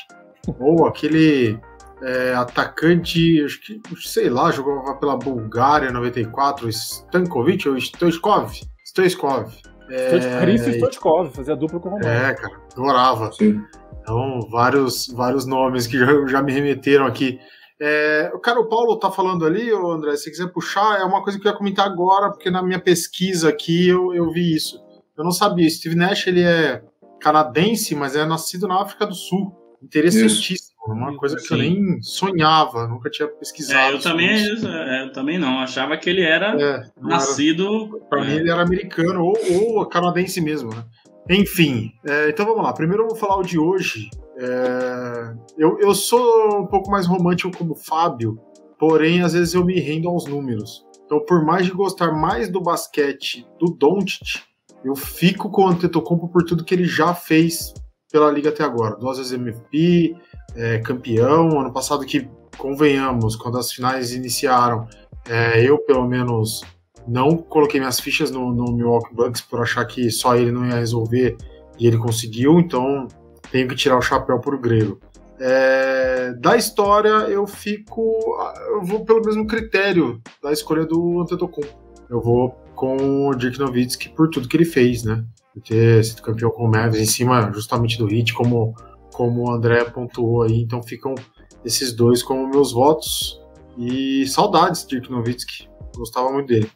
ou aquele é, atacante, acho que, sei lá, jogava pela Bulgária 94, Stankovic ou Stoichkov? Stoichkov. É, Stoichkov, fazia dupla com o Romário. É, cara, adorava. Sim. Então, vários, vários nomes que já, já me remeteram aqui. É, cara, o Paulo tá falando ali, André, se quiser puxar, é uma coisa que eu ia comentar agora, porque na minha pesquisa aqui eu, eu vi isso. Eu não sabia, Steve Nash ele é canadense, mas é nascido na África do Sul. Interessantíssimo, isso. uma coisa que Sim. eu nem sonhava, nunca tinha pesquisado. É, eu também, é, eu também não, achava que ele era é, nascido. Para mim ele era americano ou, ou canadense mesmo, né? Enfim, é, então vamos lá. Primeiro eu vou falar o de hoje. É, eu, eu sou um pouco mais romântico como Fábio, porém às vezes eu me rendo aos números. Então, por mais de gostar mais do basquete do Doncic, eu fico com o Antetokounmpo por tudo que ele já fez pela liga até agora. Duas vezes MVP, é, campeão. Ano passado que, convenhamos, quando as finais iniciaram, é, eu pelo menos não coloquei minhas fichas no, no Milwaukee Bucks por achar que só ele não ia resolver e ele conseguiu, então tenho que tirar o chapéu por grego. É, da história, eu fico. Eu vou pelo mesmo critério da escolha do Antetokounmpo. Eu vou com o Dirk Nowitzki por tudo que ele fez, né? Por ter sido campeão com o Mavis em cima justamente do Hit, como, como o André pontuou aí. Então ficam esses dois como meus votos. E saudades, Dirk Nowitzki. Gostava muito dele.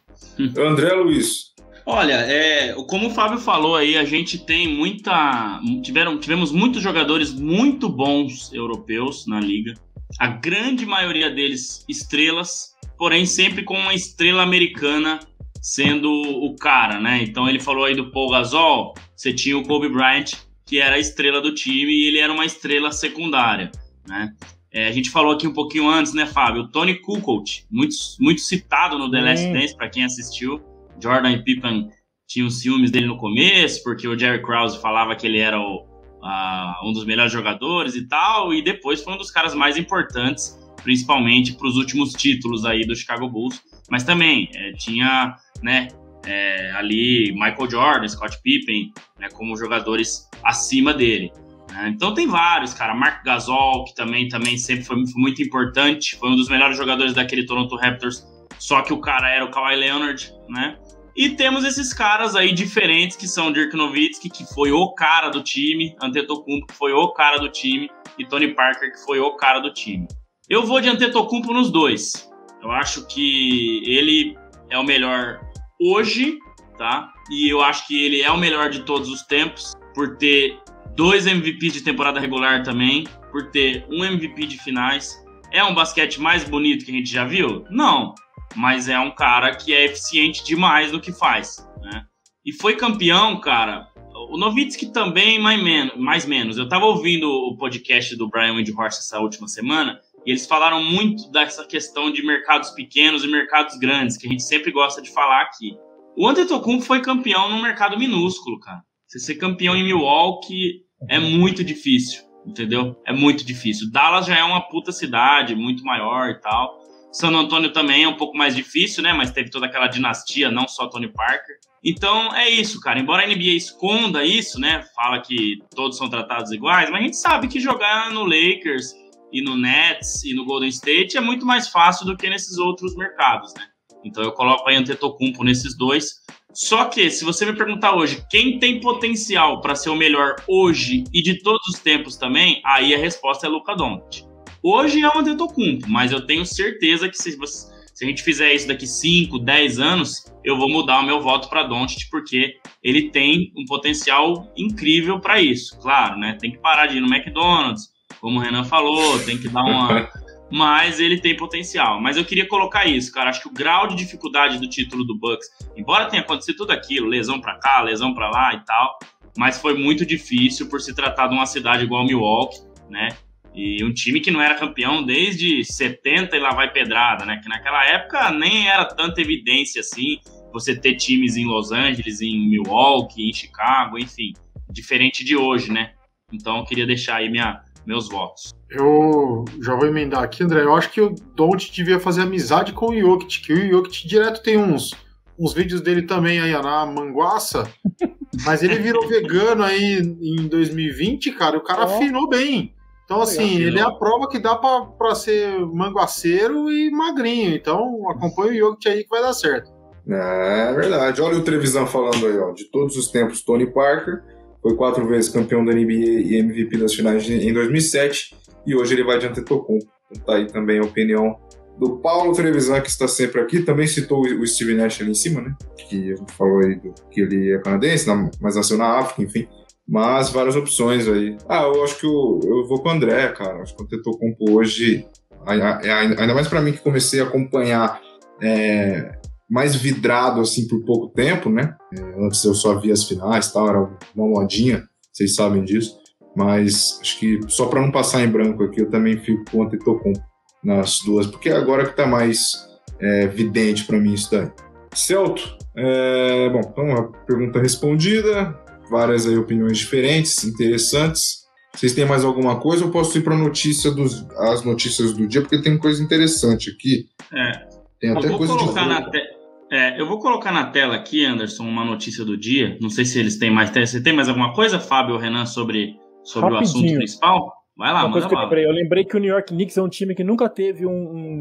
André Luiz. Olha, é, como o Fábio falou aí, a gente tem muita. Tiveram, tivemos muitos jogadores muito bons europeus na liga. A grande maioria deles estrelas, porém sempre com uma estrela americana sendo o cara, né? Então ele falou aí do Paul Gasol, você tinha o Kobe Bryant, que era a estrela do time, e ele era uma estrela secundária, né? É, a gente falou aqui um pouquinho antes, né, Fábio? O Tony Kukoc, muito, muito citado no The Last Dance, para quem assistiu. Jordan e Pippen tinham ciúmes dele no começo, porque o Jerry Krause falava que ele era o, um dos melhores jogadores e tal, e depois foi um dos caras mais importantes, principalmente para os últimos títulos aí do Chicago Bulls. Mas também é, tinha, né, é, ali Michael Jordan, Scott Pippen, né, como jogadores acima dele. Né? Então tem vários, cara. Mark Gasol, que também, também sempre foi, foi, muito importante, foi um dos melhores jogadores daquele Toronto Raptors, só que o cara era o Kawhi Leonard, né? E temos esses caras aí diferentes, que são Dirk Nowitzki, que foi o cara do time, Antetokounmpo, que foi o cara do time, e Tony Parker, que foi o cara do time. Eu vou de Antetokounmpo nos dois. Eu acho que ele é o melhor hoje, tá? E eu acho que ele é o melhor de todos os tempos, por ter dois MVPs de temporada regular também, por ter um MVP de finais. É um basquete mais bonito que a gente já viu? Não, mas é um cara que é eficiente demais no que faz, né? E foi campeão, cara. o Novitsky também, mais menos, mais menos. Eu tava ouvindo o podcast do Brian Windhorst essa última semana e eles falaram muito dessa questão de mercados pequenos e mercados grandes, que a gente sempre gosta de falar aqui. O Antetokounmpo foi campeão num mercado minúsculo, cara. Você ser campeão em Milwaukee é muito difícil, entendeu? É muito difícil. Dallas já é uma puta cidade, muito maior e tal. San Antônio também é um pouco mais difícil, né? Mas teve toda aquela dinastia, não só Tony Parker. Então é isso, cara. Embora a NBA esconda isso, né? Fala que todos são tratados iguais, mas a gente sabe que jogar no Lakers e no Nets e no Golden State é muito mais fácil do que nesses outros mercados, né? Então eu coloco aí Antetokounmpo nesses dois. Só que se você me perguntar hoje quem tem potencial para ser o melhor hoje e de todos os tempos também, aí a resposta é Luca Doncic. Hoje é o Antetokounmpo, mas eu tenho certeza que se, você, se a gente fizer isso daqui 5, 10 anos, eu vou mudar o meu voto para Doncic porque ele tem um potencial incrível para isso. Claro, né? Tem que parar de ir no McDonald's, como o Renan falou, tem que dar uma. Mas ele tem potencial. Mas eu queria colocar isso, cara. Acho que o grau de dificuldade do título do Bucks, embora tenha acontecido tudo aquilo, lesão para cá, lesão para lá e tal, mas foi muito difícil por se tratar de uma cidade igual Milwaukee, né? E um time que não era campeão desde 70 e lá vai pedrada, né? Que naquela época nem era tanta evidência assim, você ter times em Los Angeles, em Milwaukee, em Chicago, enfim, diferente de hoje, né? Então eu queria deixar aí minha, meus votos. Eu já vou emendar aqui, André. Eu acho que o Don't devia fazer amizade com o Jokic, que o Jokic direto tem uns, uns vídeos dele também aí na manguaça, mas ele virou vegano aí em 2020, cara, o cara oh. afinou bem. Então, assim, ele é a prova que dá para ser manguaceiro e magrinho. Então, acompanha o Jokic aí que vai dar certo. É verdade. Olha o Trevisan falando aí, ó. De todos os tempos, Tony Parker foi quatro vezes campeão da NBA e MVP das finais em 2007 e hoje ele vai de Antetokounmpo. Então tá aí também a opinião do Paulo Trevisan, que está sempre aqui. Também citou o Steve Nash ali em cima, né? Que a gente falou aí do, que ele é canadense, mas nasceu na África, enfim. Mas várias opções aí. Ah, eu acho que eu, eu vou com o André, cara. Acho que o Antetokounmpo hoje, ainda mais para mim que comecei a acompanhar é, mais vidrado assim por pouco tempo, né? Antes eu só via as finais, tal, era uma modinha, vocês sabem disso. Mas acho que só para não passar em branco aqui, eu também fico com o Antetokounmpo nas duas, porque é agora que tá mais é, vidente para mim isso daí. Celto, é, bom, então a pergunta respondida, várias aí opiniões diferentes, interessantes. Vocês têm mais alguma coisa ou posso ir para notícia dos as notícias do dia porque tem coisa interessante aqui. É. Tem até coisa de na te... É, eu vou colocar na tela aqui, Anderson, uma notícia do dia. Não sei se eles têm mais. Você tem mais alguma coisa, Fábio ou Renan, sobre, sobre o assunto principal? Vai lá, Uma manda que eu lembrei, eu lembrei que o New York Knicks é um time que nunca teve um, um,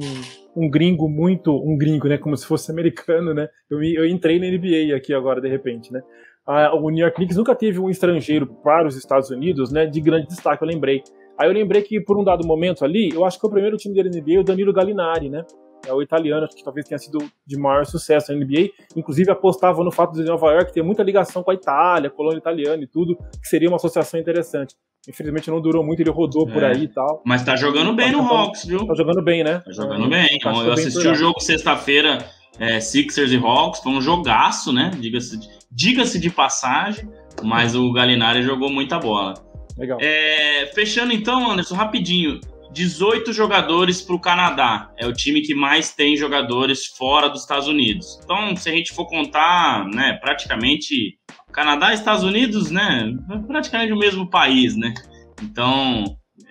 um gringo muito. Um gringo, né? Como se fosse americano, né? Eu, eu entrei na NBA aqui agora, de repente, né? Ah, o New York Knicks nunca teve um estrangeiro para os Estados Unidos, né? De grande destaque, eu lembrei. Aí eu lembrei que por um dado momento ali, eu acho que o primeiro time da NBA é o Danilo Gallinari, né? É o italiano, que talvez tenha sido de maior sucesso na NBA. Inclusive apostava no fato de Nova York ter muita ligação com a Itália, colônia italiana e tudo, que seria uma associação interessante. Infelizmente não durou muito, ele rodou é. por aí e tal. Mas tá jogando bem no Hawks, viu? Tá jogando bem, né? Tá jogando é, bem. Então, eu assisti o jogo sexta-feira, é, Sixers e Hawks, foi um jogaço, né? Diga-se de, diga de passagem, mas o Galinari jogou muita bola. Legal. É, fechando então, Anderson, rapidinho. 18 jogadores para o Canadá. É o time que mais tem jogadores fora dos Estados Unidos. Então, se a gente for contar, né, praticamente Canadá e Estados Unidos, né, é praticamente o mesmo país, né? Então,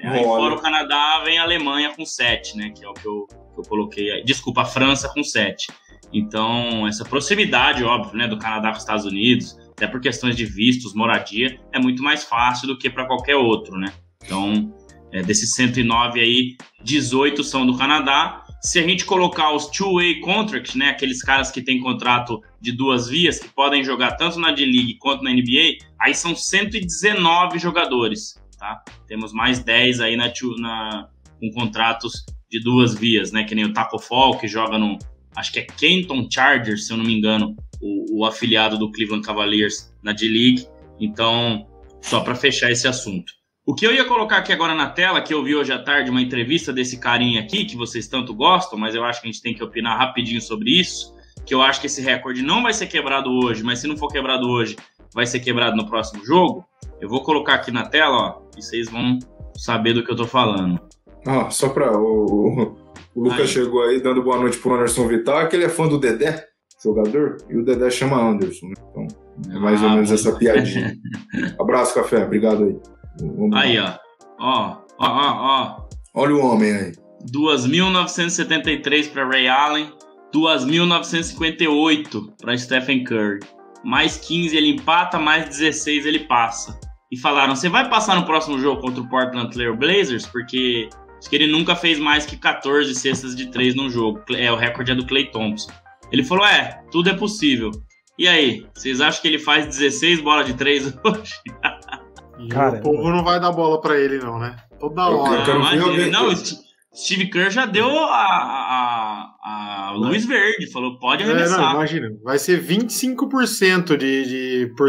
aí fora o Canadá vem a Alemanha com 7, né, que é o que eu, que eu coloquei aí. Desculpa, a França com 7. Então, essa proximidade, óbvio, né, do Canadá com os Estados Unidos, até por questões de vistos, moradia, é muito mais fácil do que para qualquer outro, né? Então, é, desses 109 aí, 18 são do Canadá. Se a gente colocar os two-way contracts, né, aqueles caras que têm contrato de duas vias, que podem jogar tanto na D-League quanto na NBA, aí são 119 jogadores, tá? Temos mais 10 aí na, na, com contratos de duas vias, né, que nem o Taco Fall, que joga no, acho que é Kenton Chargers, se eu não me engano, o, o afiliado do Cleveland Cavaliers na D-League. Então, só para fechar esse assunto. O que eu ia colocar aqui agora na tela, que eu vi hoje à tarde uma entrevista desse carinha aqui, que vocês tanto gostam, mas eu acho que a gente tem que opinar rapidinho sobre isso, que eu acho que esse recorde não vai ser quebrado hoje, mas se não for quebrado hoje, vai ser quebrado no próximo jogo, eu vou colocar aqui na tela, ó, e vocês vão saber do que eu tô falando. Ah, só pra. O, o Lucas Aí. chegou aí dando boa noite pro Anderson Vital, que ele é fã do Dedé, jogador, e o Dedé chama Anderson, né? Então, é mais ou Ah, menos bom. essa piadinha. Abraço, café, obrigado aí. Vamos lá. Aí, ó. Ó, ó, ó, ó. Olha o homem aí. 2.973 para Ray Allen, 2.958 para Stephen Curry. Mais 15 ele empata, mais 16 ele passa. E falaram: você vai passar no próximo jogo contra o Portland Trail Blazers? Porque acho que ele nunca fez mais que 14 cestas de 3 num jogo. É, o recorde é do Clay Thompson. Ele falou: é, tudo é possível. E aí, vocês acham que ele faz 16 bolas de 3 hoje? E Cara, o povo não vai dar bola pra ele, não, né? Toda Eu hora. quero ver imagina. alguém- Não, St- Steve Kerr já deu a, a, a luz verde, falou: pode É, não, arremessar. imagina, vai ser 25% de, de, por-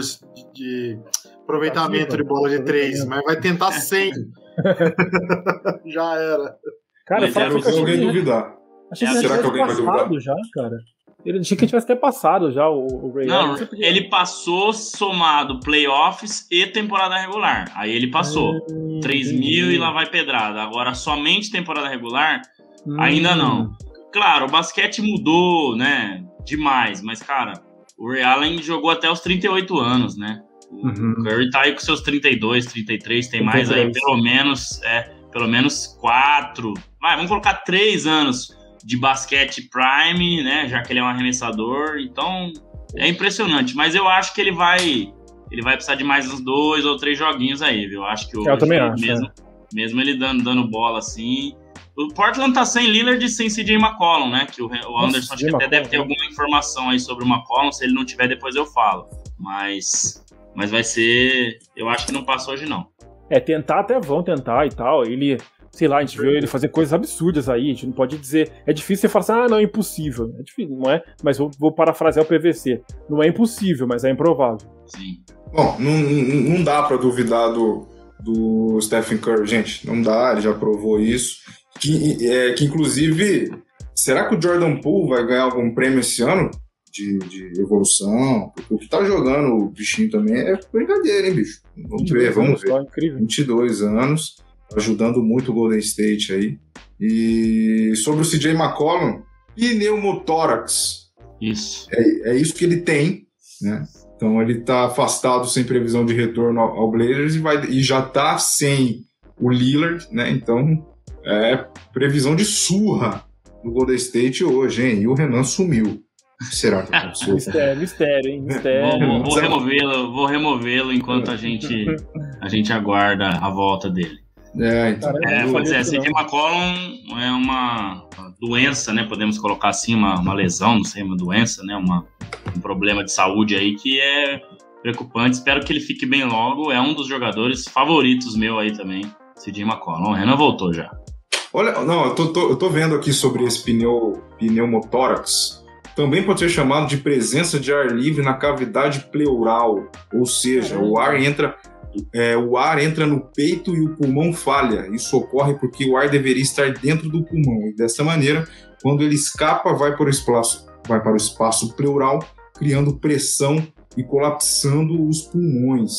de aproveitamento de bola de 3, mas vai tentar 100. Já era. Cara, Mas fala era que alguém que- duvidar. achei que Será ele que tivesse alguém vai duvidar? passado já, cara. Ele achei que tivesse até passado já o, o Ray Não, Allen. Ele passou somado playoffs e temporada regular. Aí ele passou. Hum, 3 entendi. mil e lá vai pedrada. Agora, somente temporada regular, Hum. ainda não. Claro, o basquete mudou, né? Demais, mas, cara, o Ray Allen jogou até os 38 anos, né? O Uhum. Curry tá aí com seus 32, 33, tem mais aí 33. pelo menos, é, pelo menos 4, vai, vamos colocar 3 anos de basquete prime, né? Já que ele é um arremessador, então é impressionante. Mas eu acho que ele vai, ele vai precisar de mais uns dois ou três joguinhos aí, viu? Eu acho que Eu hoje, também acho, mesmo, mesmo ele dando, dando bola assim. O Portland tá sem Lillard e sem CJ McCollum, né? Que o, o Anderson acho que até deve ter né? alguma informação aí sobre o McCollum. Se ele não tiver, depois eu falo. Mas, mas vai ser. Eu acho que não passa hoje, não. É, tentar até vão tentar e tal. Ele, sei lá, a gente viu ele fazer coisas absurdas aí. A gente não pode dizer. É difícil você falar assim, ah, não, é impossível. É difícil, não é? Mas vou, vou parafrasear o PVC. Não é impossível, mas é improvável. Sim. Bom, não, não não dá pra duvidar do, do Stephen Curry, gente. Não dá, ele já provou isso. Que, é, que inclusive, será que o Jordan Poole vai ganhar algum prêmio esse ano? De, de evolução? Porque o que tá jogando o bichinho também é brincadeira, hein, bicho? Vamos ver, vamos ver. Só, incrível. 22 anos, ajudando muito o Golden State aí. E sobre o CJ McCollum, pneumotórax. Isso. É, é isso que ele tem, né? Então ele tá afastado sem previsão de retorno ao, ao Blazers e, vai, e já tá sem o Lillard, né? Então é previsão de surra no Golden State hoje, hein? E o Renan sumiu. O que será que aconteceu? Mistério, mistério, hein? Vou, Mistério. vou- vou removê-lo, vou removê-lo enquanto a gente, a gente aguarda a volta dele. É, então. Caramba, É, não pois é. McCollum é uma doença, né? Podemos colocar assim, uma, uma lesão, não sei, uma doença, né? Uma, um problema de saúde aí que é preocupante. Espero que ele fique bem logo. É um dos jogadores favoritos meu aí também, CJ McCollum. O Renan voltou já. Olha, não, eu tô, tô- eu tô vendo aqui sobre esse pneu, pneumotórax. Também pode ser chamado de presença de ar livre na cavidade pleural, ou seja, o ar entra, é, o ar entra no peito e o pulmão falha. Isso ocorre porque o ar deveria estar dentro do pulmão e dessa maneira, quando ele escapa, vai para o espaço, vai para o espaço pleural, criando pressão e colapsando os pulmões.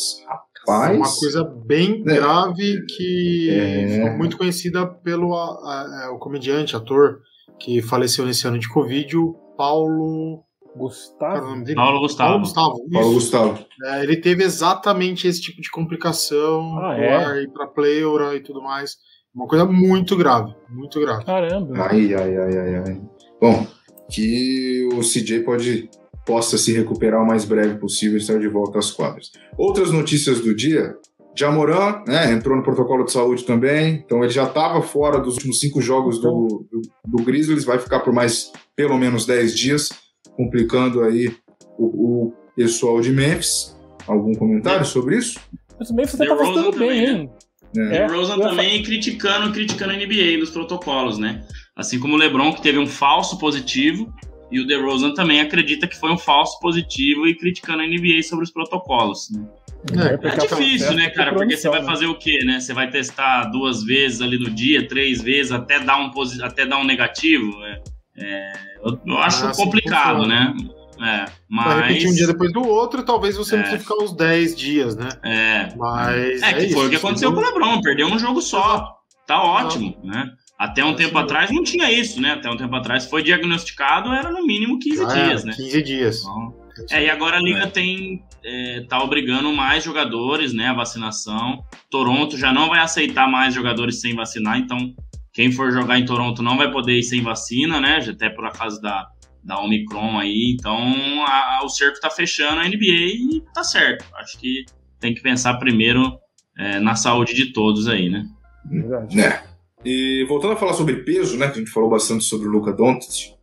Rapaz, Uma coisa bem É. grave que É. ficou muito conhecida pelo a- a- o comediante, ator, que faleceu nesse ano de Covid, o Paulo. Gustavo? dele? Paulo Gustavo. Paulo Gustavo. Paulo. Gustavo. É, ele teve exatamente esse tipo de complicação, Ah, é? ar ir pra pleura e tudo mais. Uma coisa muito grave, muito grave. Caramba. Ai, ai, ai, ai, ai. Bom, que o CJ pode possa se recuperar o mais breve possível e estar de volta às quadras. Outras notícias do dia. Jamoran, né, entrou no protocolo de saúde também, então ele já estava fora dos últimos cinco jogos do, do, do Grizzlies, vai ficar por mais pelo menos 10 dias, complicando aí o, o pessoal de Memphis. Algum comentário sobre isso? Mas o Memphis tá DeRozan gostando bem, também, hein? É. É, o Rosen também criticando, criticando a NBA nos protocolos, né? Assim como o LeBron, que teve um falso positivo, e o DeRozan também acredita que foi um falso positivo e criticando a NBA sobre os protocolos. né? É, É porque difícil, a- né, cara? Porque você vai né? fazer o quê, né? Você vai testar duas vezes ali no dia, três vezes, até dar um, posi- até dar um negativo. É, é, eu, eu acho Ah, complicado, funciona. né? É, Vai mas. repetir um dia depois do outro, talvez você não É. precise ficar uns 10 dias, né? É, Mas. É, que isso, foi o que aconteceu não- com o LeBron, perdeu um jogo só. Tá ótimo, né? Até um Assim, tempo atrás não tinha isso, né? Até um tempo atrás foi diagnosticado, era no mínimo 15 Já era, dias, né? 15 dias. Então, É, e agora a Liga tem é, tá obrigando mais jogadores, né, a vacinação. Toronto já não vai aceitar mais jogadores sem vacinar, então quem for jogar em Toronto não vai poder ir sem vacina, né? já Até por causa da, da Omicron aí. Então a- a- o cerco tá fechando a NBA e tá certo. Acho que tem que pensar primeiro é, na saúde de todos aí, né? Verdade. Né? E voltando a falar sobre peso, né? Que a gente falou bastante sobre o Luca Doncic.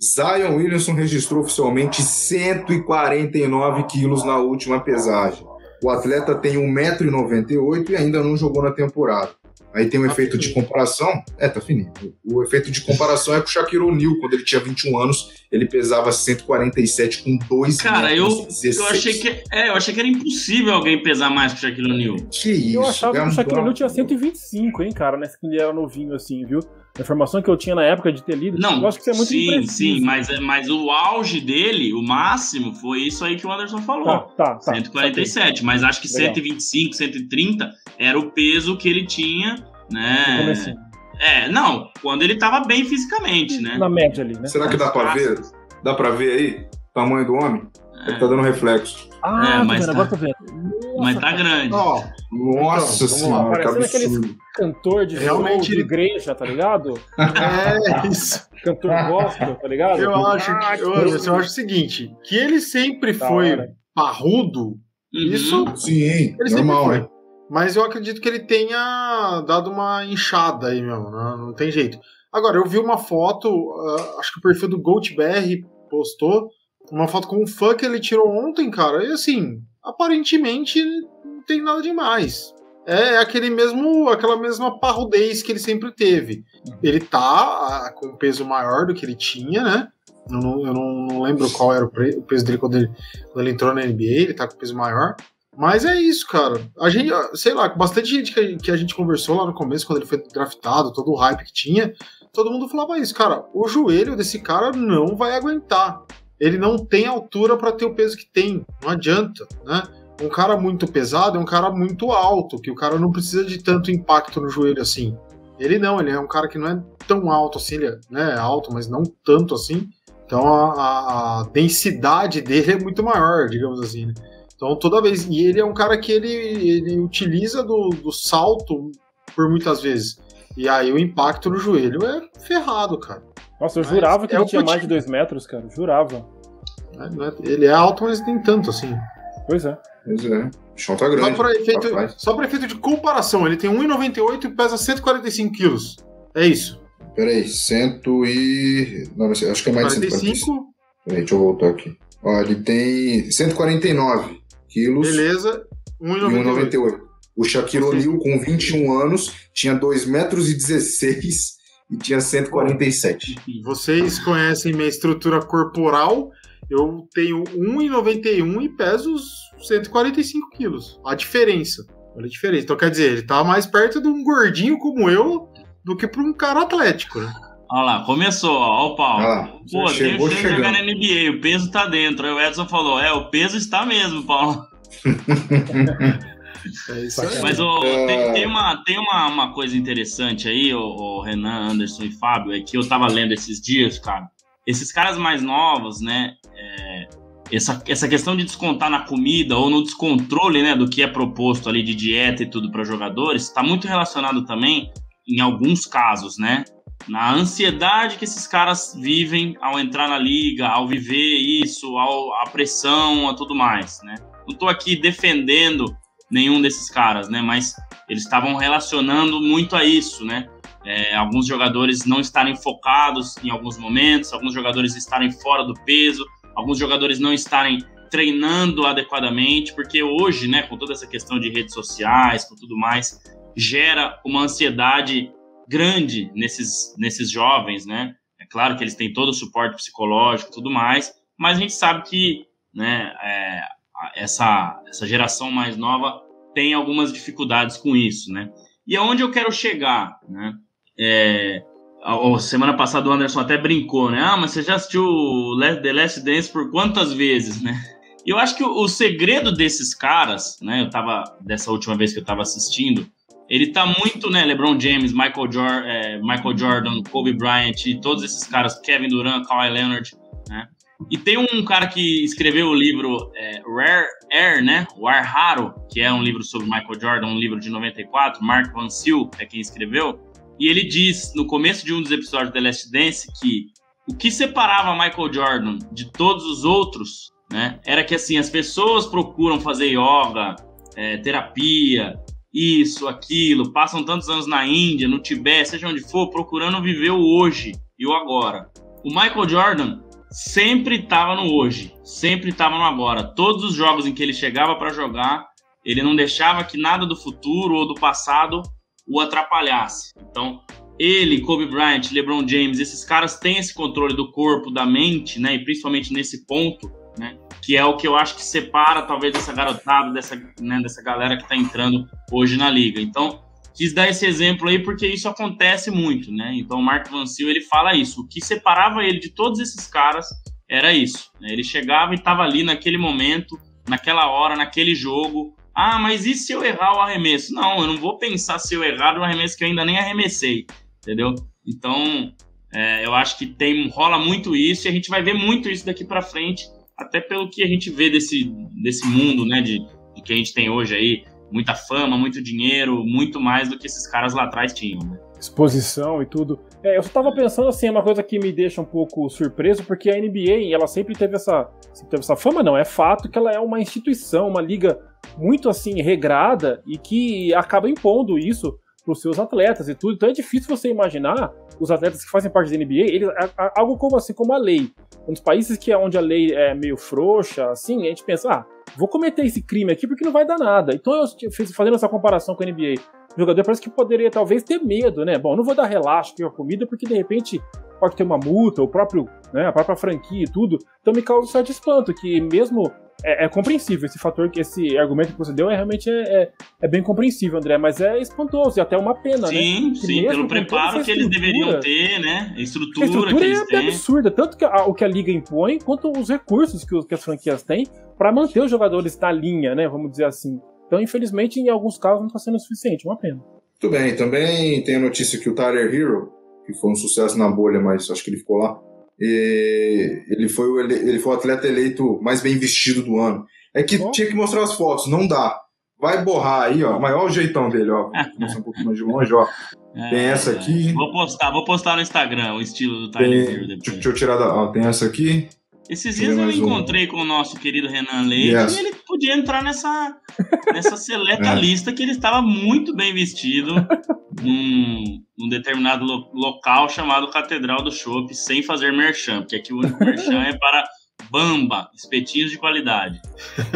Zion Williamson registrou oficialmente 149 quilos na última pesagem. O atleta tem 1,98m e ainda não jogou na temporada. Aí tem um Tá efeito de fininho. comparação. É, tá fininho. O efeito de comparação é com o Shaquille O'Neal, quando ele tinha 21 anos, ele pesava 147 com 2 Cara, eu, metros 16. eu achei que é, eu achei que era impossível alguém pesar mais que o Shaquille O'Neal. Que isso, Eu achava que o grandão. Shaquille O'Neal tinha 125, hein, cara, né? Quando ele era novinho assim, viu? A informação que eu tinha na época de ter lido. Não, eu acho que isso é muito sim, impreciso. sim, mas, é, mas o auge dele, o máximo, foi isso aí que o Anderson falou. Tá, tá, tá. 147, mas acho que Legal. 125, 130 era o peso que ele tinha, né? É, não, quando ele tava bem fisicamente, né? Na média ali, né? Será que dá pra ver? Dá pra ver aí? Tamanho do homem? É, Tá dando reflexo. Ah, É, mas tá- agora tô vendo. mas Nossa, tá grande. Ó, Nossa Então, senhora, que Parecendo absurdo. Cantor de Realmente de igreja, tá ligado? é isso. Cantor gospel, tá ligado? Eu acho, Ah, que, eu, eu acho o seguinte: que ele sempre Da foi hora. parrudo, Uhum. isso Sim, ele sempre normal, foi. né? Mas eu acredito que ele tenha dado uma inchada aí mesmo, né? não tem jeito. Agora, eu vi uma foto, ah, acho que o perfil do GoldBR postou, uma foto com um fã que ele tirou ontem, cara, e assim, aparentemente não tem nada demais. É aquele mesmo, aquela mesma parrudez que ele sempre teve. Ele tá ah, com um peso maior do que ele tinha, né? Eu não, eu não- não lembro qual era o, peso dele quando ele, quando ele entrou na NBA, ele tá com peso maior. Mas é isso, cara. A gente, sei lá, bastante gente que a, que a gente conversou lá no começo, quando ele foi draftado, todo o hype que tinha, todo mundo falava isso, cara. O joelho desse cara não vai aguentar. Ele não tem altura para ter o peso que tem. Não adianta, né? Um cara muito pesado é um cara muito alto, que o cara não precisa de tanto impacto no joelho assim. Ele não, ele é um cara que não é tão alto assim, ele é, né, alto, mas não tanto assim. Então a, a- a densidade dele é muito maior, digamos assim. né? Então toda vez. E ele é um cara que ele, ele utiliza do, do salto por muitas vezes. E aí o impacto no joelho é ferrado, cara. Nossa, eu Mas jurava que é ele tinha mais de 2 metros, cara. Jurava. Não é- Ele é alto, mas nem tanto assim. Pois é. Pois é. O chão tá Só grande. para efeito, rapaz. só pra efeito de comparação, ele tem 1,98 e pesa 145 quilos. É isso. Peraí, cento e. Não, mas acho que é mais de 145. 45, Peraí, deixa eu voltar aqui. Ó, ele tem 149 quilos beleza. e 1,98. 1,98. O Shaquille O'Neal, com 21 anos, tinha 2 metros e 16 e tinha 147. Vocês conhecem minha estrutura corporal. Eu tenho 1,91 e peso 145 quilos. A diferença. Olha a diferença. Então quer dizer, ele tá mais perto de um gordinho como eu do que para um cara atlético, né? Olha lá, começou, ó, ó o Paulo. Ah, Pô, tem chegou que jogar na. NBA, o peso tá dentro. Aí o Edson falou: é, o peso está mesmo, Paulo. É isso aí. Mas É. tem, tem uma, tem uma, uma coisa interessante aí, o, o Renan, Anderson e Fábio, é que eu tava lendo esses dias, cara. Esses caras mais novos, né? é, essa, essa questão de descontar na comida ou no descontrole, né, do que é proposto ali de dieta e tudo para jogadores, está muito relacionado também, em alguns casos, né? Na ansiedade que esses caras vivem ao entrar na liga, ao viver isso, ao, a pressão, a tudo mais, né? Não tô aqui defendendo nenhum desses caras, né? Mas eles estavam relacionando muito a isso, né? É, alguns jogadores não estarem focados em alguns momentos, alguns jogadores estarem fora do peso, alguns jogadores não estarem treinando adequadamente, porque hoje, né, com toda essa questão de redes sociais, com tudo mais, gera uma ansiedade grande nesses, nesses jovens, né? É claro que eles têm todo o suporte psicológico tudo mais, mas a gente sabe que, né, é, essa, essa geração mais nova tem algumas dificuldades com isso, né? E aonde eu quero chegar, né? É, a, semana passada o Anderson até brincou, né? Ah, mas você já assistiu The Last Dance por quantas vezes, né? Eu acho que o, o, segredo desses caras, né? Eu tava, dessa última vez que eu tava assistindo, ele tá muito, né? LeBron James, Michael, Jor é, Michael Jordan, Kobe Bryant, e todos esses caras, Kevin Durant, Kawhi Leonard, né? E tem um cara que escreveu o livro é, Rare Air, né? O Ar Raro, que é um livro sobre Michael Jordan, um livro de 94. Mark Van Sil é quem escreveu. E ele diz no começo de um dos episódios da Last Dance que o que separava Michael Jordan de todos os outros, né? Era que assim as pessoas procuram fazer yoga, é, terapia, isso, aquilo, passam tantos anos na Índia, no Tibete, seja onde for, procurando viver o hoje e o agora. O Michael Jordan sempre estava no hoje, sempre estava no agora. Todos os jogos em que ele chegava para jogar, ele não deixava que nada do futuro ou do passado o atrapalhasse. Então, ele, Kobe Bryant, LeBron James, esses caras têm esse controle do corpo, da mente, né? E principalmente nesse ponto, né? Que é o que eu acho que separa talvez dessa garotada, dessa, né, dessa galera que está entrando hoje na liga. Então, quis dar esse exemplo aí porque isso acontece muito, né? Então o Mark Van Sil, ele fala isso. O que separava ele de todos esses caras era isso. Né? Ele chegava e estava ali naquele momento, naquela hora, naquele jogo. Ah, mas e se eu errar o arremesso? Não, eu não vou pensar se eu errar o arremesso que eu ainda nem arremessei, entendeu? Então, é, eu acho que tem rola muito isso e a gente vai ver muito isso daqui para frente, até pelo que a gente vê desse, desse mundo, né, de, de que a gente tem hoje aí muita fama, muito dinheiro, muito mais do que esses caras lá atrás tinham. Né? Exposição e tudo. É, eu só tava pensando assim, é uma coisa que me deixa um pouco surpreso, porque a NBA, ela sempre teve essa, sempre teve essa fama, não, é fato que ela é uma instituição, uma liga muito assim regrada e que acaba impondo isso para os seus atletas e tudo. Então é difícil você imaginar os atletas que fazem parte da NBA, eles, algo como assim como a lei. Nos países que é onde a lei é meio frouxa, assim, a gente pensa, ah, vou cometer esse crime aqui porque não vai dar nada. Então eu fazendo essa comparação com a NBA. O jogador parece que poderia talvez ter medo, né? Bom, não vou dar relaxo com a comida porque de repente pode ter uma multa, o próprio, né, a própria franquia e tudo. Então me causa um certo espanto que mesmo é, é, compreensível esse fator, que esse argumento que você deu é realmente é, é, é, bem compreensível, André, mas é espantoso e até uma pena, sim, né? Sim, sim, pelo preparo que eles deveriam ter, né? A estrutura, a estrutura que eles é têm. absurda, tanto que a, o que a liga impõe, quanto os recursos que, que as franquias têm para manter os jogadores na linha, né? Vamos dizer assim. Então, infelizmente, em alguns casos não está sendo o suficiente, uma pena. Muito bem, também tem a notícia que o Tyler Hero, que foi um sucesso na bolha, mas acho que ele ficou lá, ele foi, o, ele foi o atleta eleito mais bem vestido do ano. É que oh. tinha que mostrar as fotos, não dá. Vai borrar aí, ó. Mas olha o jeitão dele, ó. Vou mostrar um pouco mais de longe, ó. É, tem essa aqui. Vou postar, vou postar no Instagram o estilo do Tyler tem. Deixa eu tirar da. Ó, tem essa aqui. Esses dias eu encontrei um. com o nosso querido Renan Leite yes. e ele podia entrar nessa, nessa seleta é. lista que ele estava muito bem vestido num, num determinado lo, local chamado Catedral do Chopp, sem fazer merchan, porque aqui o único merchan é para Bamba, espetinhos de qualidade.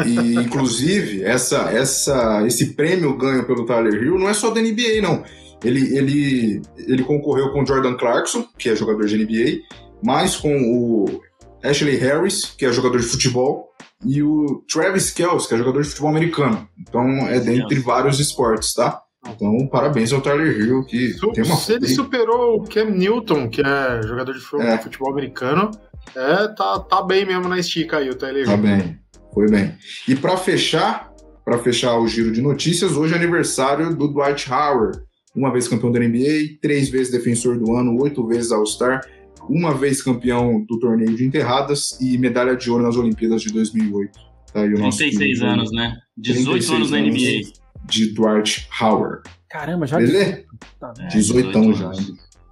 E, inclusive, essa, essa, esse prêmio ganho pelo Tyler Hill não é só da NBA, não. Ele, ele, ele concorreu com o Jordan Clarkson, que é jogador de NBA, mais com o Ashley Harris, que é jogador de futebol, e o Travis Kelce, que é jogador de futebol americano. Então é dentre vários esportes, tá? Então, parabéns ao Tyler Hill, que Su tem uma... Se ele superou o Cam Newton, que é jogador de futebol, é. futebol americano, é, tá, tá bem mesmo na estica aí o Tyler Tá bem, foi bem. E para fechar, para fechar o giro de notícias, hoje é aniversário do Dwight Howard, uma vez campeão da NBA, três vezes defensor do ano, oito vezes All-Star, uma vez campeão do torneio de enterradas e medalha de ouro nas Olimpíadas de 2008. Tá aí o 36 nosso anos, né? 18 anos na NBA. De Dwight Howard. Caramba, já Beleza? Tá, 18, 18 já.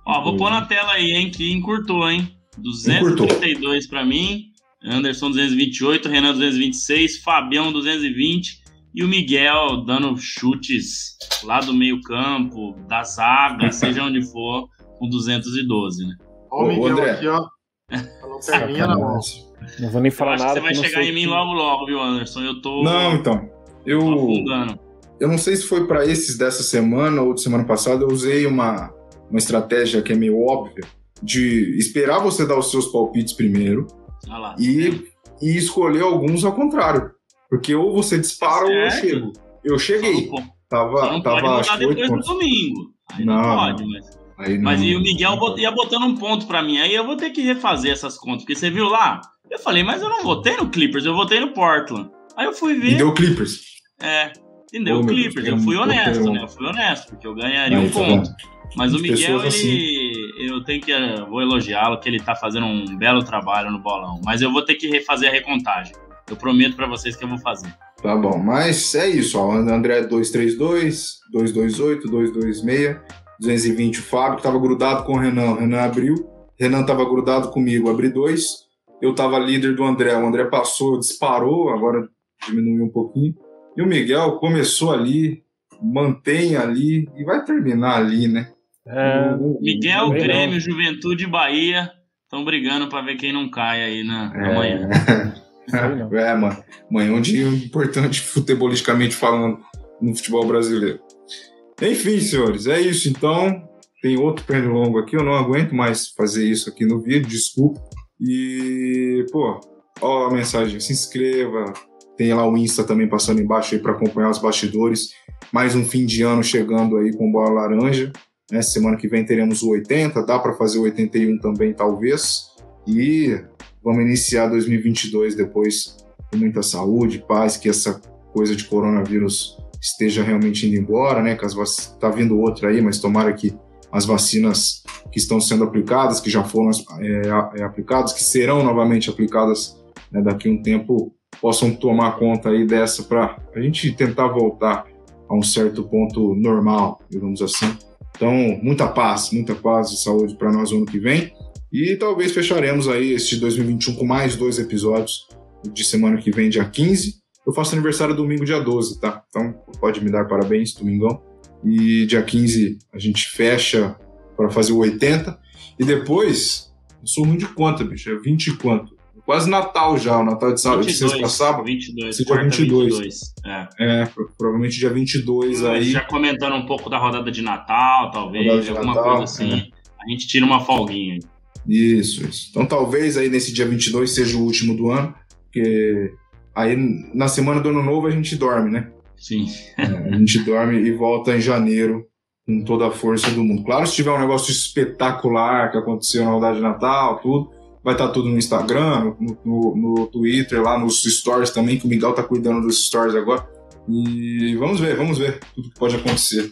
Ó, vou pôr na tela aí, hein, que encurtou, hein? 232 para mim, Anderson 228, Renan 226, Fabião 220 e o Miguel dando chutes lá do meio-campo, da zaga, seja onde for, com 212, né? Ó, o Miguel André. aqui, ó. Falou perninha na mão. Não vou nem falar nada. Você vai chegar em mim logo, logo, viu, Anderson? Eu tô. Não, então. Eu. Afundando. Eu não sei se foi para esses dessa semana ou de semana passada, eu usei uma, uma estratégia que é meio óbvia de esperar você dar os seus palpites primeiro ah lá, e, e escolher alguns ao contrário. Porque ou você dispara ou eu chego. Eu cheguei. Só não, tava, só não tava, pode mudar depois do domingo. Aí não, não pode, mas. Não... Mas e o Miguel ia botando um ponto para mim. Aí eu vou ter que refazer essas contas. Porque você viu lá? Eu falei, mas eu não votei no Clippers, eu votei no Portland. Aí eu fui ver. E deu Clippers. É. Entendeu? O Clippers. Eu fui honesto, né? Eu fui honesto, porque eu ganharia Aí, um tá ponto. Mas o Miguel, ele. Assim... Eu tenho que. Vou elogiá-lo, que ele tá fazendo um belo trabalho no bolão. Mas eu vou ter que refazer a recontagem. Eu prometo para vocês que eu vou fazer. Tá bom, mas é isso, ó. André 232, 228, 226, 220 o Fábio, que tava grudado com o Renan. O Renan abriu. Renan tava grudado comigo, abri dois. Eu tava líder do André. O André passou, disparou, agora diminuiu um pouquinho. E o Miguel começou ali, mantém ali e vai terminar ali, né? É, Miguel, Grêmio, não. Juventude Bahia estão brigando para ver quem não cai aí na, é. manhã. é, mano. Amanhã é um dia importante futebolisticamente falando no futebol brasileiro. Enfim, senhores, é isso. Então, tem outro prêmio longo aqui. Eu não aguento mais fazer isso aqui no vídeo, desculpa. E, pô, ó a mensagem, se inscreva. Tem lá o Insta também passando embaixo aí para acompanhar os bastidores. Mais um fim de ano chegando aí com bola laranja. Né? Semana que vem teremos o 80, dá para fazer o 81 também, talvez. E vamos iniciar 2022 depois com muita saúde, paz, que essa coisa de coronavírus esteja realmente indo embora, né? Que as vac... tá vindo outra aí, mas tomara que as vacinas que estão sendo aplicadas, que já foram é, é, aplicadas, que serão novamente aplicadas né, daqui a um tempo, possam tomar conta aí dessa para a gente tentar voltar a um certo ponto normal, digamos assim. Então, muita paz, muita paz e saúde para nós no ano que vem. E talvez fecharemos aí este 2021 com mais dois episódios de semana que vem, dia 15. Eu faço aniversário domingo, dia 12, tá? Então pode me dar parabéns, domingão. E dia 15 a gente fecha para fazer o 80. E depois, eu sou ruim de conta, bicho, é 20 e quanto? Quase Natal já, o Natal de sábado, de sexta para sábado. 22, dia 22. 22. É. é, provavelmente dia 22 aí. Já comentando um pouco da rodada de Natal, talvez, de alguma Natal, coisa assim. É. A gente tira uma folguinha. Isso, isso. Então talvez aí nesse dia 22 seja o último do ano, porque aí na semana do ano novo a gente dorme, né? Sim. É, a gente dorme e volta em janeiro com toda a força do mundo. Claro, se tiver um negócio espetacular que aconteceu na rodada de Natal, tudo, Vai estar tá tudo no Instagram, no, no, no, Twitter, lá nos stories também, que o Miguel tá cuidando dos stories agora. E vamos ver, vamos ver tudo que pode acontecer.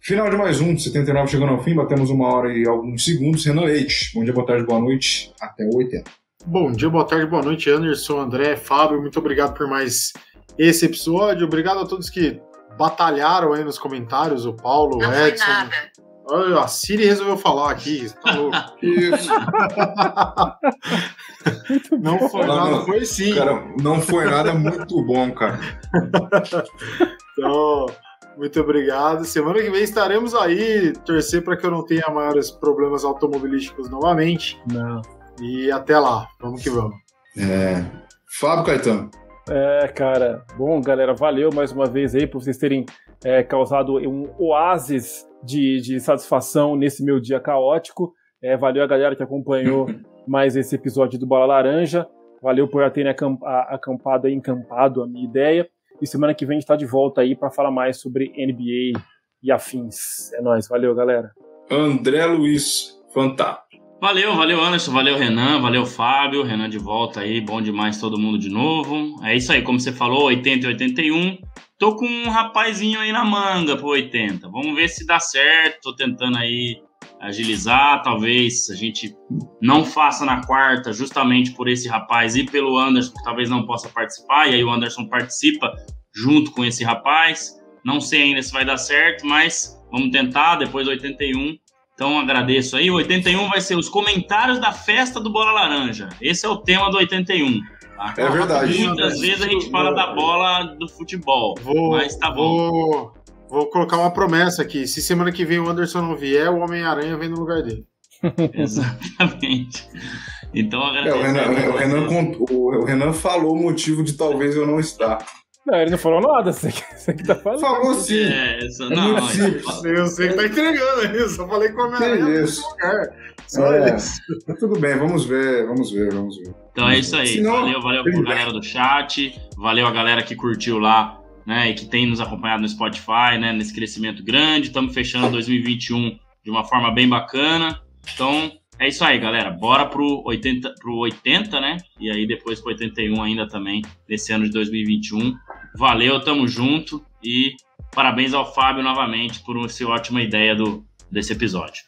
Final de mais um, 79 chegando ao fim, batemos uma hora e alguns segundos. Renan Leite, bom dia, boa tarde, boa noite, até o 80. Bom dia, boa tarde, boa noite, Anderson, André, Fábio, muito obrigado por mais esse episódio. Obrigado a todos que batalharam aí nos comentários, o Paulo, o Edson. Foi nada. Olha, a Siri resolveu falar aqui, tá louco. Isso. não foi não, nada, não, foi sim. Cara, não foi nada muito bom, cara. então, muito obrigado. Semana que vem estaremos aí. Torcer para que eu não tenha maiores problemas automobilísticos novamente. Não. E até lá. Vamos que vamos. É. Fábio Caetano. É, cara. Bom, galera, valeu mais uma vez aí por vocês terem é, causado um oásis de, de satisfação nesse meu dia caótico. É, valeu a galera que acompanhou mais esse episódio do Bola Laranja. Valeu por terem acampado e encampado a minha ideia. E semana que vem a gente está de volta aí para falar mais sobre NBA e afins. É nóis, valeu, galera. André Luiz, fantástico. Valeu, valeu Anderson, valeu Renan, valeu Fábio, Renan de volta aí, bom demais todo mundo de novo. É isso aí, como você falou, 80 e 81. Tô com um rapazinho aí na manga pro 80. Vamos ver se dá certo. Tô tentando aí agilizar. Talvez a gente não faça na quarta, justamente por esse rapaz e pelo Anderson, que talvez não possa participar. E aí o Anderson participa junto com esse rapaz. Não sei ainda se vai dar certo, mas vamos tentar. Depois do 81. Então agradeço aí. O 81 vai ser os comentários da festa do Bola Laranja. Esse é o tema do 81. Tá? É verdade. Muitas vezes a gente fala da bola do futebol, vou, mas tá bom. Vou, vou colocar uma promessa aqui. Se semana que vem o Anderson não vier, o Homem-Aranha vem no lugar dele. Exatamente. Então agradeço. É, o, Renan, o, Renan, o, Renan falou o motivo de talvez eu não estar. Não, ele não falou nada, você que, você que tá falando. Falou sim. É, isso, é não, simples. Eu sei que tá entregando aí, só falei com a minha isso. Só é. isso. Tudo bem, vamos ver, vamos ver, vamos ver. Então é isso aí. Senão, valeu, valeu pra galera do chat, valeu a galera que curtiu lá, né, e que tem nos acompanhado no Spotify, né, nesse crescimento grande. Estamos fechando 2021 de uma forma bem bacana. Então, é isso aí, galera. Bora pro 80, pro 80, né? E aí depois pro 81 ainda também, nesse ano de 2021. Valeu, tamo junto e parabéns ao Fábio novamente por essa ótima ideia do, desse episódio.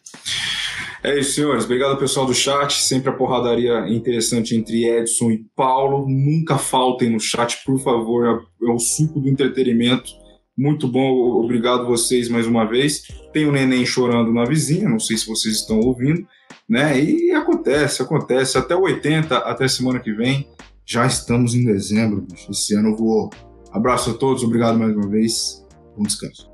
É isso, senhores. Obrigado, pessoal do chat. Sempre a porradaria interessante entre Edson e Paulo. Nunca faltem no chat, por favor. É o suco do entretenimento. Muito bom, obrigado vocês mais uma vez. Tem o neném chorando na vizinha, não sei se vocês estão ouvindo, né? E acontece, acontece. Até o 80, até semana que vem. Já estamos em dezembro, bicho. Esse ano vou. Abraço a todos, obrigado mais uma vez. Bom descanso.